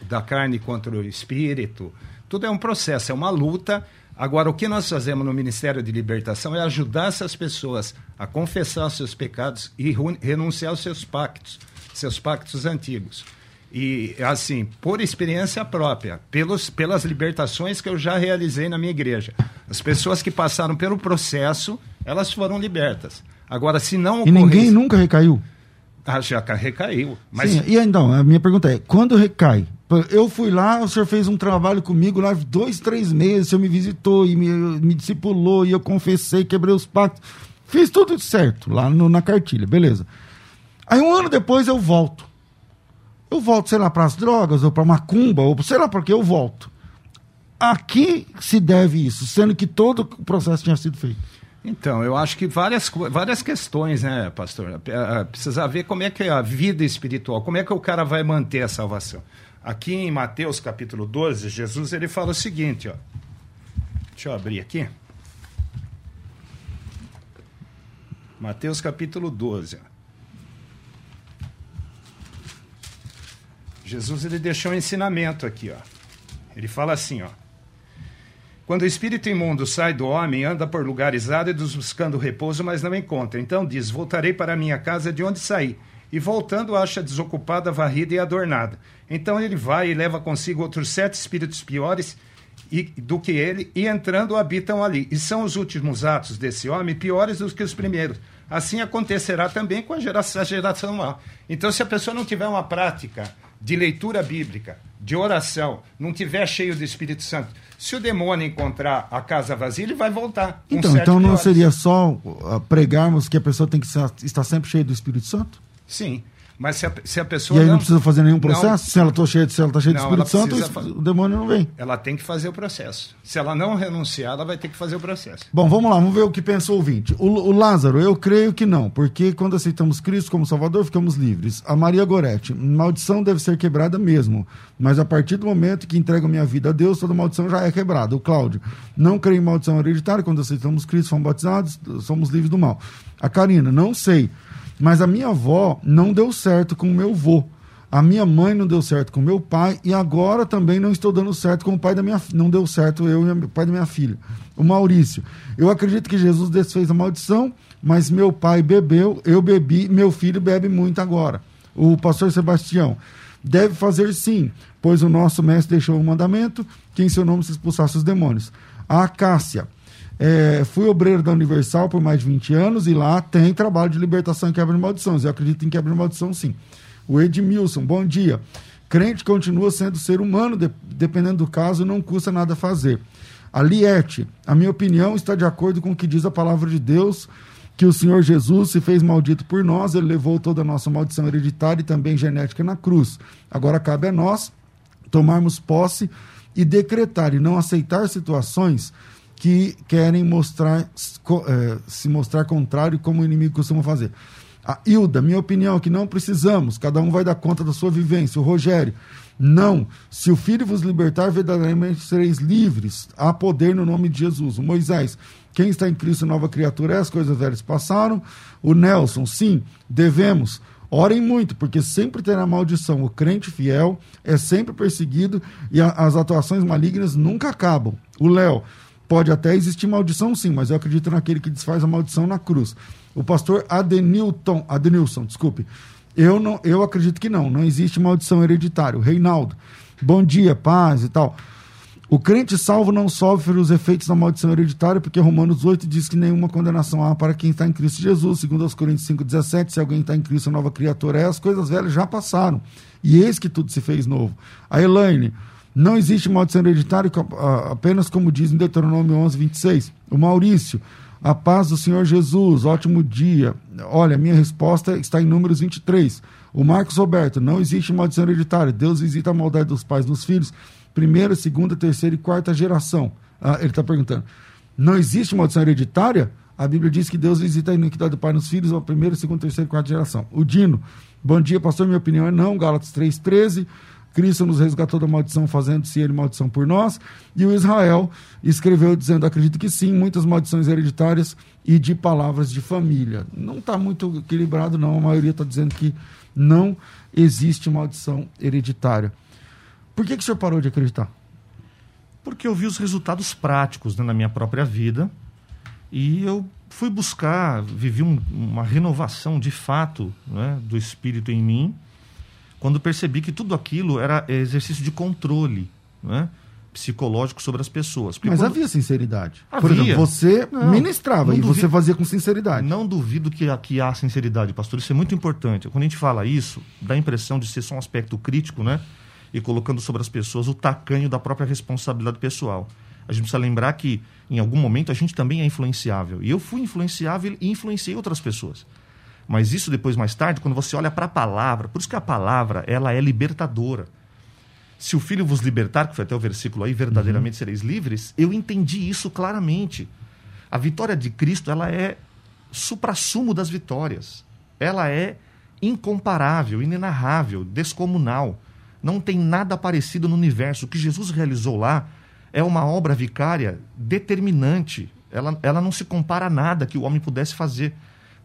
da carne contra o espírito. Tudo é um processo, é uma luta. Agora, o que nós fazemos no Ministério de Libertação é ajudar essas pessoas a confessar os seus pecados e renunciar aos seus pactos, seus pactos antigos. E, assim, por experiência própria, pelos, pelas libertações que eu já realizei na minha igreja. As pessoas que passaram pelo processo, elas foram libertas. Agora, se não E ninguém ocorresse- nunca recaiu. Ah, já ca- recaiu. Mas Sim, e então, a minha pergunta é: quando recai? Eu fui lá, o senhor fez um trabalho comigo lá dois, três meses, o senhor me visitou e me, me discipulou, e eu confessei, quebrei os pactos. Fiz tudo certo lá no- na cartilha, beleza. Aí um ano depois eu volto. Eu volto, sei lá, para as drogas, ou para macumba, ou sei lá para que eu volto. A que se deve isso, sendo que todo o processo tinha sido feito? Então, eu acho que várias, várias questões, né, pastor? Eh, eh, Precisa ver como é que é a vida espiritual, como é que o cara vai manter a salvação. Aqui em Mateus capítulo 12, Jesus ele fala o seguinte, ó. Deixa eu abrir aqui. Mateus capítulo 12. ó. Jesus ele deixou um ensinamento aqui, ó. Ele fala assim, ó. Quando o espírito imundo sai do homem, anda por lugares áridos buscando repouso, mas não encontra. Então diz: Voltarei para a minha casa de onde saí. E voltando, acha desocupada, varrida e adornada. Então ele vai e leva consigo outros sete espíritos piores do que ele, e entrando habitam ali. E são os últimos atos desse homem piores do que os primeiros. Assim acontecerá também com a geração, a geração mal. Então, se a pessoa não tiver uma prática de leitura bíblica, de oração, não tiver cheio do Espírito Santo, se o demônio encontrar a casa vazia, ele vai voltar. Então, então não piores. seria só uh, pregarmos que a pessoa tem que estar sempre cheia do Espírito Santo? Sim, mas se a, se a E pessoa. aí não, não precisa fazer nenhum Não, processo? se ela está cheia, se ela tá cheia de Não, Espírito ela Santo, o demônio não vem. ela tem que fazer o processo. Se ela não renunciar, ela vai ter que fazer o processo. Bom, vamos lá, vamos ver o que pensa o ouvinte. O, o Lázaro, eu creio que não, porque quando aceitamos Cristo como Salvador, ficamos livres. A Maria Goretti, maldição deve ser quebrada mesmo, mas a partir do momento que entrego minha vida a Deus, toda maldição já é quebrada. O Cláudio, não creio em maldição hereditária, quando aceitamos Cristo, fomos batizados, somos livres do mal. A Karina, não sei, mas a minha avó não deu certo com o meu vô. A minha mãe não deu certo com o meu pai e agora também não estou dando certo com o pai da minha não deu certo eu e o pai da minha filha. O Maurício. Eu acredito que Jesus desfez a maldição, mas meu pai bebeu, eu bebi, meu filho bebe muito agora. O pastor Sebastião deve fazer sim, pois o nosso mestre deixou um mandamento que em seu nome se expulsasse os demônios. A Cássia. É, fui obreiro da Universal por mais de 20 anos e lá tem trabalho de libertação e quebra de maldições. Eu acredito em quebra de maldição, sim. O Edmilson, bom dia. Crente continua sendo ser humano, de- dependendo do caso, não custa nada fazer. A Liette, a minha opinião está de acordo com o que diz a palavra de Deus, que o Senhor Jesus se fez maldito por nós, ele levou toda a nossa maldição hereditária e também genética na cruz. Agora cabe a nós tomarmos posse e decretar e não aceitar situações que querem mostrar eh, se mostrar contrário como o inimigo costuma fazer. A Hilda, minha opinião é que não precisamos, cada um vai dar conta da sua vivência. O Rogério, não. Se o Filho vos libertar, verdadeiramente sereis livres. Há poder no nome de Jesus. O Moisés, quem está em Cristo, nova criatura é, as coisas velhas passaram. O Nelson, sim, devemos. Orem muito, porque sempre terá maldição. O crente fiel é sempre perseguido e a, as atuações malignas nunca acabam. O Léo, pode até existir maldição, sim, mas eu acredito naquele que desfaz a maldição na cruz. O pastor Adenilton, Adenilson, desculpe. Eu, não, eu acredito que não, não existe maldição hereditária. Reinaldo, bom dia, paz e tal. O crente salvo não sofre os efeitos da maldição hereditária, porque Romanos 8 diz que nenhuma condenação há para quem está em Cristo Jesus. Segundo aos Coríntios 5,17, se alguém está em Cristo, a nova criatura é, as coisas velhas já passaram. E eis que tudo se fez novo. A Elaine, não existe maldição hereditária, apenas como diz em Deuteronômio 11, 26. O Maurício, a paz do Senhor Jesus, ótimo dia. Olha, minha resposta está em Números 23. O Marcos Roberto, não existe maldição hereditária. Deus visita a maldade dos pais nos filhos, primeira, segunda, terceira e quarta geração. Ah, ele está perguntando. Não existe maldição hereditária? A Bíblia diz que Deus visita a iniquidade do pai nos filhos, a primeira, segunda, terceira e quarta geração. O Dino, bom dia, pastor. Minha opinião é não. Gálatas 3,13. Cristo nos resgatou da maldição, fazendo-se ele maldição por nós. E o Israel escreveu dizendo: acredito que sim, muitas maldições hereditárias e de palavras de família. Não está muito equilibrado, não. A maioria está dizendo que não existe maldição hereditária. Por que, que o senhor parou de acreditar? Porque eu vi os resultados práticos né, na minha própria vida e eu fui buscar, vivi um, uma renovação de fato né, do espírito em mim quando percebi que tudo aquilo era exercício de controle né, psicológico sobre as pessoas. Porque Mas quando... havia sinceridade. Havia. Por exemplo, você não, ministrava não e duvido, você fazia com sinceridade. Não duvido que, que há sinceridade, pastor. Isso é muito importante. Quando a gente fala isso, dá a impressão de ser só um aspecto crítico, né? E colocando sobre as pessoas o tacanho da própria responsabilidade pessoal. A gente precisa lembrar que, em algum momento, a gente também é influenciável. E eu fui influenciável e influenciei outras pessoas. Mas isso depois, mais tarde, quando você olha para a palavra, por isso que a palavra ela é libertadora. Se o Filho vos libertar, que foi até o versículo aí, verdadeiramente uhum. sereis livres, eu entendi isso claramente. A vitória de Cristo ela é suprassumo das vitórias. Ela é incomparável, inenarrável, descomunal. Não tem nada parecido no universo. O que Jesus realizou lá é uma obra vicária determinante. Ela, ela não se compara a nada que o homem pudesse fazer.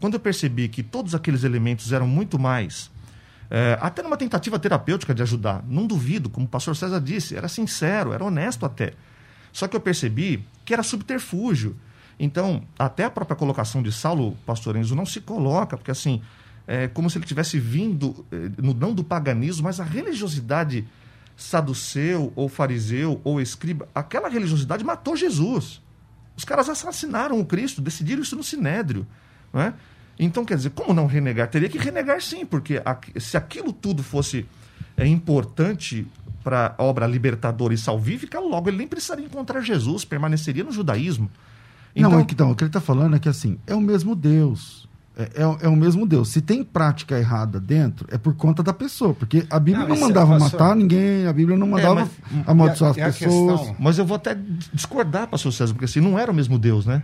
Quando eu percebi que todos aqueles elementos eram muito mais, é, até numa tentativa terapêutica de ajudar, não duvido, como o pastor César disse, era sincero, era honesto até. Só que eu percebi que era subterfúgio. Então, até a própria colocação de Saulo, pastor Enzo, não se coloca, porque assim, é como se ele tivesse vindo, é, no, não do paganismo, mas a religiosidade saduceu, ou fariseu, ou escriba, aquela religiosidade matou Jesus. Os caras assassinaram o Cristo, decidiram isso no Sinédrio. Não é? Então, quer dizer, como não renegar? Teria que renegar sim, porque se aquilo tudo fosse é, importante para a obra libertadora e salvífica, logo ele nem precisaria encontrar Jesus, permaneceria no judaísmo. Então, não, então, o que ele está falando é que assim, é o mesmo Deus. É, é, é, o mesmo Deus. Se tem prática errada dentro, é por conta da pessoa. Porque a Bíblia não, não mandava matar ninguém, a Bíblia não mandava é, mas, amaldiçoar as pessoas. Questão... Mas eu vou até discordar, pastor César, porque assim, não era o mesmo Deus, né?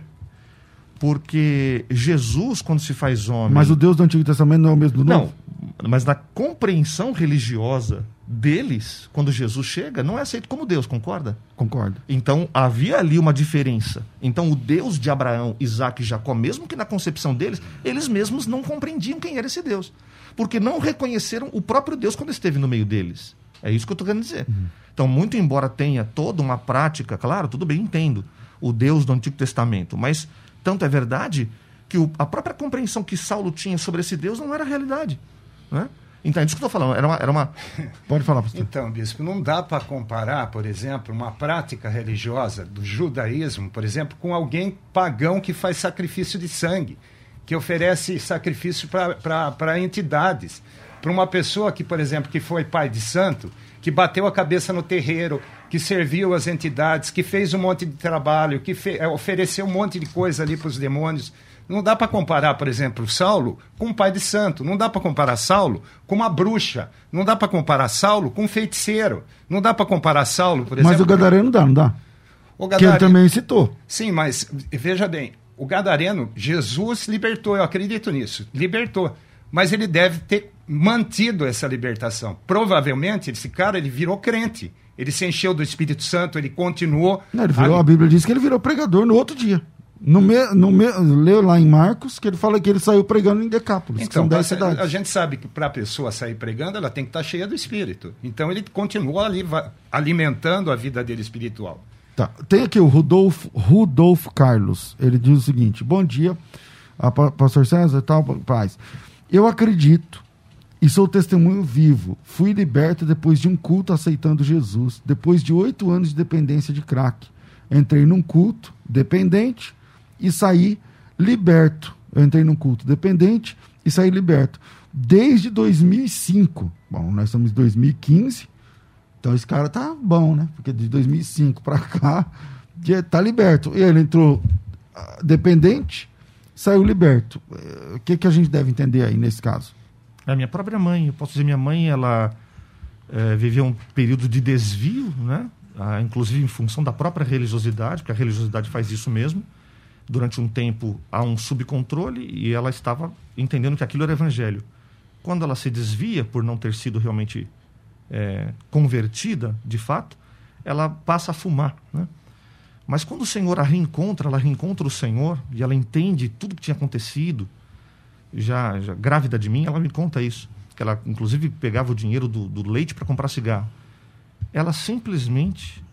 Porque Jesus, quando se faz homem. Mas o Deus do Antigo Testamento não é o mesmo do Novo? Não, mas na compreensão religiosa deles, quando Jesus chega, não é aceito como Deus, concorda? Concordo. Então havia ali uma diferença. Então o Deus de Abraão, Isaac e Jacó, mesmo que na concepção deles, eles mesmos não compreendiam quem era esse Deus. Porque não reconheceram o próprio Deus quando esteve no meio deles. É isso que eu estou querendo dizer. Uhum. Então, muito embora tenha toda uma prática, claro, tudo bem, entendo o Deus do Antigo Testamento, mas tanto é verdade que o, a própria compreensão que Saulo tinha sobre esse Deus não era realidade. Né? Então, é disso que eu estou falando. Era uma, era uma... Pode falar, pastor. Então, bispo, não dá para comparar, por exemplo, uma prática religiosa do judaísmo, por exemplo, com alguém pagão que faz sacrifício de sangue, que oferece sacrifício para entidades. Para uma pessoa que, por exemplo, que foi pai de santo, que bateu a cabeça no terreiro, que serviu as entidades, que fez um monte de trabalho, que. É, ofereceu um monte de coisa ali para os demônios. Não dá para comparar, por exemplo, Saulo com um pai de santo. Não dá para comparar Saulo com uma bruxa. Não dá para comparar Saulo com um feiticeiro. Não dá para comparar Saulo, por exemplo. Mas o Gadareno dá, não dá? O Gadareno... Que ele também citou. Sim, mas veja bem, o Gadareno, Jesus libertou, eu acredito nisso, libertou. mas ele deve ter mantido essa libertação. Provavelmente, esse cara ele virou crente. Ele se encheu do Espírito Santo, ele continuou. Não, ele virou, a... a Bíblia diz que ele virou pregador no outro dia. No me, no me, leu lá em Marcos que ele fala que ele saiu pregando em Decápolis, então, que são 10 cidades. A gente sabe que para a pessoa sair pregando, ela tem que estar tá cheia do Espírito. Então ele continua ali alimentando a vida dele espiritual. Tá. Tem aqui o Rudolfo, Rudolfo Carlos. Ele diz o seguinte: Bom dia, a pastor César e tal, paz. Eu acredito e sou testemunho vivo. Fui liberto depois de um culto aceitando Jesus, depois de oito anos de dependência de crack. Entrei num culto dependente e saí liberto. Eu entrei num culto dependente e saí liberto. Desde 2005. Bom, nós estamos em 2015 então esse cara tá bom, né? Porque de 2005 para cá, tá liberto. Ele entrou ah, dependente, saiu liberto. Eh, o que, que a gente deve entender aí nesse caso? A minha própria mãe, eu posso dizer, minha mãe, ela é, viveu um período de desvio, né? Ah, inclusive em função da própria religiosidade, porque a religiosidade faz isso mesmo. Durante um tempo há um subcontrole e ela estava entendendo que aquilo era evangelho. Quando ela se desvia por não ter sido realmente é, convertida, de fato, ela passa a fumar. Né? Mas quando o Senhor a reencontra, ela reencontra o Senhor e ela entende tudo que tinha acontecido, já, já grávida de mim, ela me conta isso. Que ela, inclusive, pegava o dinheiro do, do leite para comprar cigarro. Ela simplesmente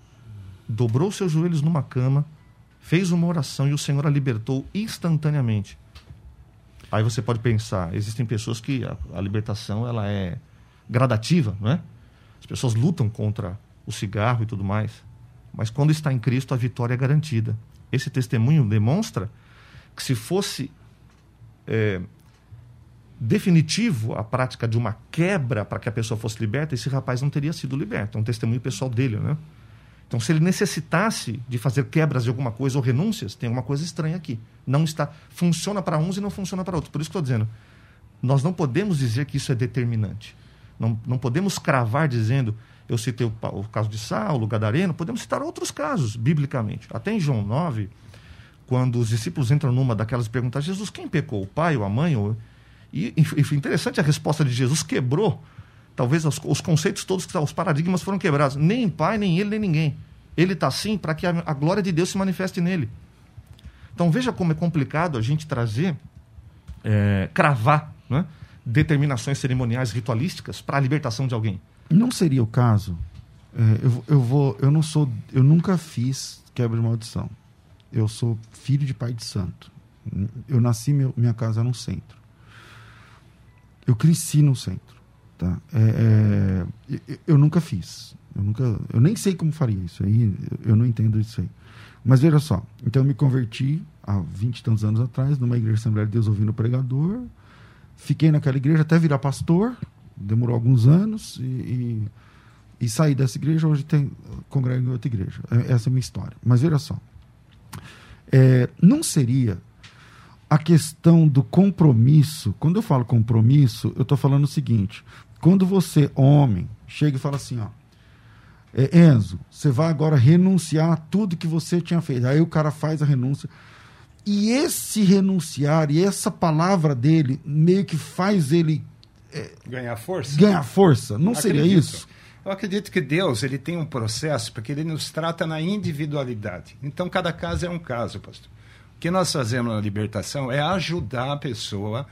dobrou seus joelhos numa cama, fez uma oração e o Senhor a libertou instantaneamente. Aí você pode pensar, existem pessoas que a, a libertação ela é gradativa, não é? As pessoas lutam contra o cigarro e tudo mais. Mas quando está em Cristo, a vitória é garantida. Esse testemunho demonstra que se fosse é, definitivo a prática de uma quebra para que a pessoa fosse liberta, esse rapaz não teria sido liberto. É um testemunho pessoal dele, né? Então, se ele necessitasse de fazer quebras de alguma coisa ou renúncias, tem alguma coisa estranha aqui. Não está, funciona para uns e não funciona para outros. Por isso que estou dizendo, nós não podemos dizer que isso é determinante. Não, não podemos cravar dizendo, eu citei o, o caso de Saulo, Gadareno, podemos citar outros casos, biblicamente. Até em João 9, quando os discípulos entram numa daquelas perguntas, Jesus, quem pecou, o pai ou a mãe? Ou... E, interessante a resposta de Jesus, quebrou talvez os, os, conceitos todos, os paradigmas foram quebrados. Nem pai, nem ele, nem ninguém. Ele está assim para que a, a, glória de Deus se manifeste nele. Então veja como é complicado a gente trazer, é, cravar, né? determinações cerimoniais ritualísticas para a libertação de alguém. Não seria o caso. É, eu, eu vou, eu não sou, eu nunca fiz quebra de maldição. Eu sou filho de pai de santo. Eu nasci, meu, minha casa era um centro. Eu cresci no centro. Tá? É, é, eu nunca fiz. Eu, nunca, eu nem sei como faria isso aí. Eu não entendo isso aí. Mas veja só. Então eu me converti há vinte e tantos anos atrás numa igreja Assembleia de Deus ouvindo pregador. Fiquei naquela igreja até virar pastor, demorou alguns anos, e, e, e saí dessa igreja. Hoje tem, congrego em outra igreja. É, essa é a minha história. Mas veja só: é, não seria a questão do compromisso. Quando eu falo compromisso, eu estou falando o seguinte: quando você, homem, chega e fala assim, ó. É, Enzo, você vai agora renunciar a tudo que você tinha feito. Aí o cara faz a renúncia. E esse renunciar, e essa palavra dele, meio que faz ele. É, ganhar força? Ganhar força. Não acredito. seria isso? Eu acredito que Deus ele tem um processo porque ele nos trata na individualidade. Então, cada caso é um caso, pastor. O que nós fazemos na libertação é ajudar a pessoa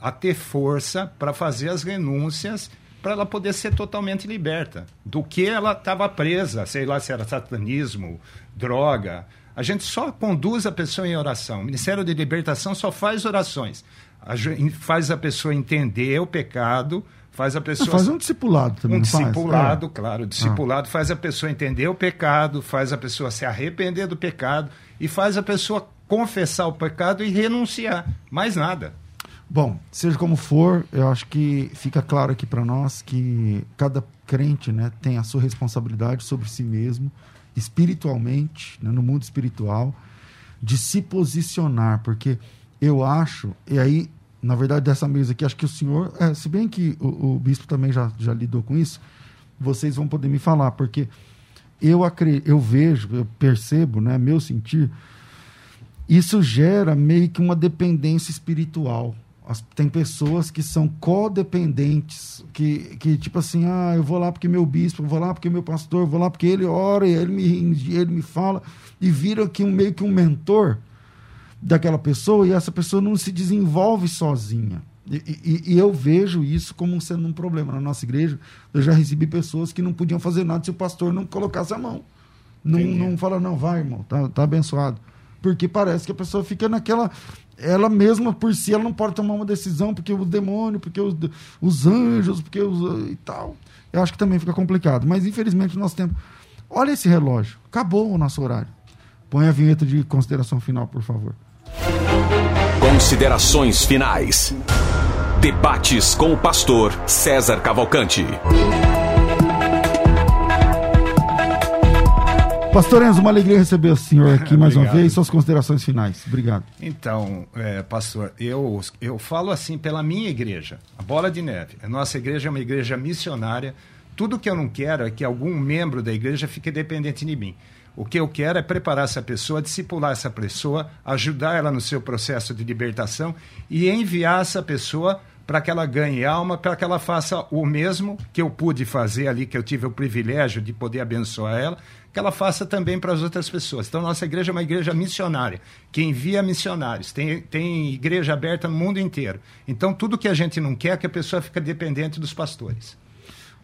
a ter força para fazer as renúncias para ela poder ser totalmente liberta do que ela estava presa, sei lá se era satanismo, droga, a gente só conduz a pessoa em oração. O Ministério de Libertação só faz orações. A, faz a pessoa entender o pecado, faz a pessoa. faz um discipulado também. Um discipulado, é. claro. Discipulado ah. faz a pessoa entender o pecado, faz a pessoa se arrepender do pecado e faz a pessoa confessar o pecado e renunciar. Mais nada. Bom, seja como for, eu acho que fica claro aqui para nós que cada crente né, tem a sua responsabilidade sobre si mesmo espiritualmente, né, no mundo espiritual, de se posicionar, porque eu acho, e aí, na verdade, dessa mesa aqui, acho que o senhor, é, se bem que o, o, bispo também já, já lidou com isso, vocês vão poder me falar, porque eu, eu vejo, eu percebo, né, meu sentir, isso gera meio que uma dependência espiritual. As- tem pessoas que são codependentes, que, que tipo assim, ah, eu vou lá porque meu bispo, eu vou lá porque meu pastor, eu vou lá porque ele ora e ele me, ele me fala, e vira aqui um, meio que um mentor daquela pessoa e essa pessoa não se desenvolve sozinha. E, e- e eu vejo isso como sendo um problema. Na nossa igreja, eu já recebi pessoas que não podiam fazer nada se o pastor não colocasse a mão. Não, Entendi. não fala, não, vai, irmão, tá, tá abençoado. Porque parece que a pessoa fica naquela. Ela mesma por si, ela não pode tomar uma decisão, porque o demônio, porque os, os anjos, porque os. e tal. Eu acho que também fica complicado. Mas infelizmente o nosso tempo. Olha esse relógio. Acabou o nosso horário. Põe a vinheta de consideração final, por favor. Considerações finais. Debates com o pastor César Cavalcante. Pastor Enzo, uma alegria receber o senhor aqui mais uma vez. Suas considerações finais. Obrigado. Então, é, pastor, eu, eu falo assim pela minha igreja, a Bola de Neve. A nossa igreja é uma igreja missionária. Tudo que eu não quero é que algum membro da igreja fique dependente de mim. O que eu quero é preparar essa pessoa, discipular essa pessoa, ajudar ela no seu processo de libertação e enviar essa pessoa para que ela ganhe alma, para que ela faça o mesmo que eu pude fazer ali, que eu tive o privilégio de poder abençoar ela, que ela faça também para as outras pessoas. Então, nossa igreja é uma igreja missionária, que envia missionários. Tem, tem igreja aberta no mundo inteiro. Então, tudo que a gente não quer é que a pessoa fique dependente dos pastores.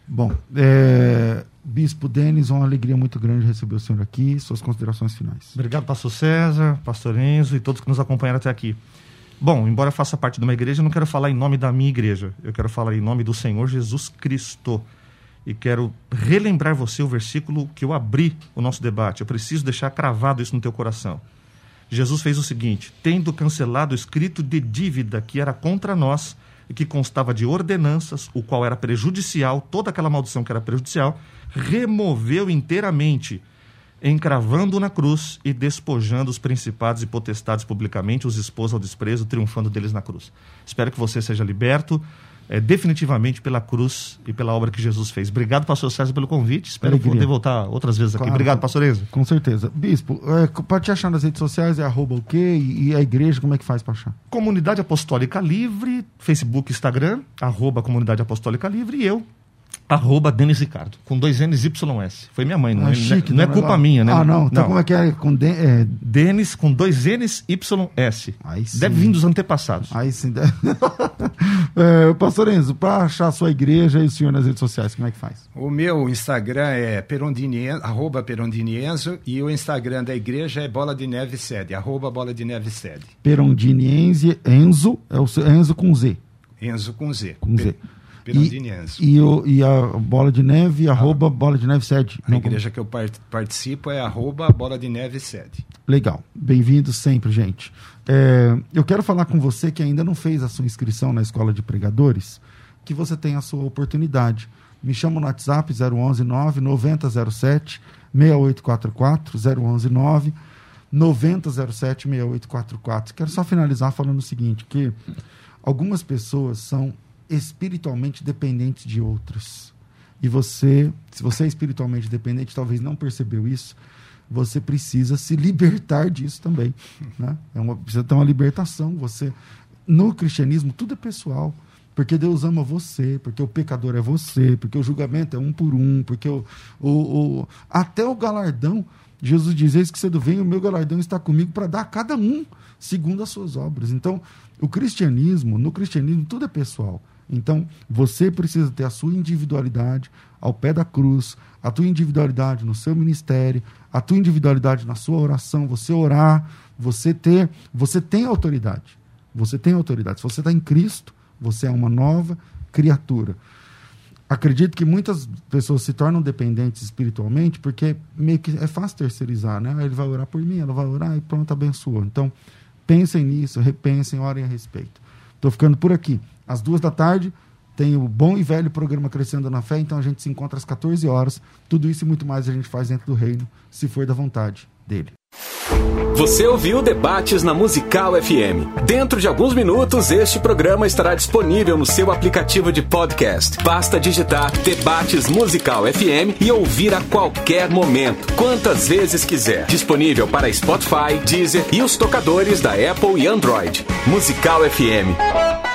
Bom, é, Bispo Denis, uma alegria muito grande receber o senhor aqui. Suas considerações finais. Obrigado, pastor César, pastor Enzo e todos que nos acompanharam até aqui. Bom, embora eu faça parte de uma igreja, eu não quero falar em nome da minha igreja. Eu quero falar em nome do Senhor Jesus Cristo. E quero relembrar você o versículo que eu abri o nosso debate. Eu preciso deixar cravado isso no teu coração. Jesus fez o seguinte: tendo cancelado o escrito de dívida que era contra nós e que constava de ordenanças, o qual era prejudicial, toda aquela maldição que era prejudicial, removeu inteiramente, encravando na cruz e despojando os principados e potestades publicamente, os expôs ao desprezo, triunfando deles na cruz. Espero que você seja liberto. É, definitivamente pela cruz e pela obra que Jesus fez. Obrigado, pastor César, pelo convite. Espero Alegria. poder voltar outras vezes aqui. Claro. Obrigado, pastor Enzo. Com certeza. Bispo, é, para te achar nas redes sociais é arroba o quê? E, e a igreja, como é que faz para achar? Comunidade Apostólica Livre, Facebook, Instagram, arroba Comunidade Apostólica Livre, e eu, arroba Denis Ricardo, com dois N's YS. Foi minha mãe, não, Ah, é, chique, não é né? culpa minha, né? Ah, não. Então como é que é? Com de- é, Denis com dois N's YS. Aí sim. Deve vir dos antepassados. Aí sim. *laughs* é, Pastor Enzo, para achar a sua igreja e o senhor nas redes sociais, como é que faz? O meu Instagram é perondini, arroba perondinienzo e o Instagram da igreja é Bola de Neve Sede, arroba Bola de Neve Sede. Perondiniense, Enzo, é o seu- Enzo com Z. Enzo com Z. Com Z. Perondinienzo. E, e, o- e a bola de neve, arroba bola de neve 7. A igreja que eu par- participo é arroba Bola de Neve Sede. Legal. Bem-vindo sempre, gente. É, eu quero falar com você que ainda não fez a sua inscrição na Escola de Pregadores, que você tem a sua oportunidade. Me chama no WhatsApp 011 9 9007 6844 011 9 9007 6844. Quero só finalizar falando o seguinte, que algumas pessoas são espiritualmente dependentes de outras. E você, se você é espiritualmente dependente, talvez não percebeu isso, você precisa se libertar disso também. Né? É uma, precisa ter uma libertação. Você, no cristianismo, tudo é pessoal. Porque Deus ama você, porque o pecador é você, porque o julgamento é um por um, porque o, o, o- até o galardão, Jesus diz: Eis que cedo vem, o meu galardão está comigo para dar a cada um segundo as suas obras. Então, o cristianismo, no cristianismo, tudo é pessoal. Então, você precisa ter a sua individualidade ao pé da cruz, a tua individualidade no seu ministério, a tua individualidade na sua oração, você orar, você ter, você tem autoridade. Você tem autoridade. Se você está em Cristo, você é uma nova criatura. Acredito que muitas pessoas se tornam dependentes espiritualmente porque meio que é fácil terceirizar, né? Ele vai orar por mim, ela vai orar e pronto, abençoa. Então, pensem nisso, repensem, orem a respeito. Estou ficando por aqui. Às duas da tarde tem o bom e velho programa Crescendo na Fé, então a gente se encontra às 14 horas. Tudo isso e muito mais a gente faz dentro do reino, se for da vontade dele. Você ouviu Debates na Musical FM. Dentro de alguns minutos, este programa estará disponível no seu aplicativo de podcast. Basta digitar Debates Musical FM e ouvir a qualquer momento, quantas vezes quiser. Disponível para Spotify, Deezer e os tocadores da Apple e Android. Musical FM.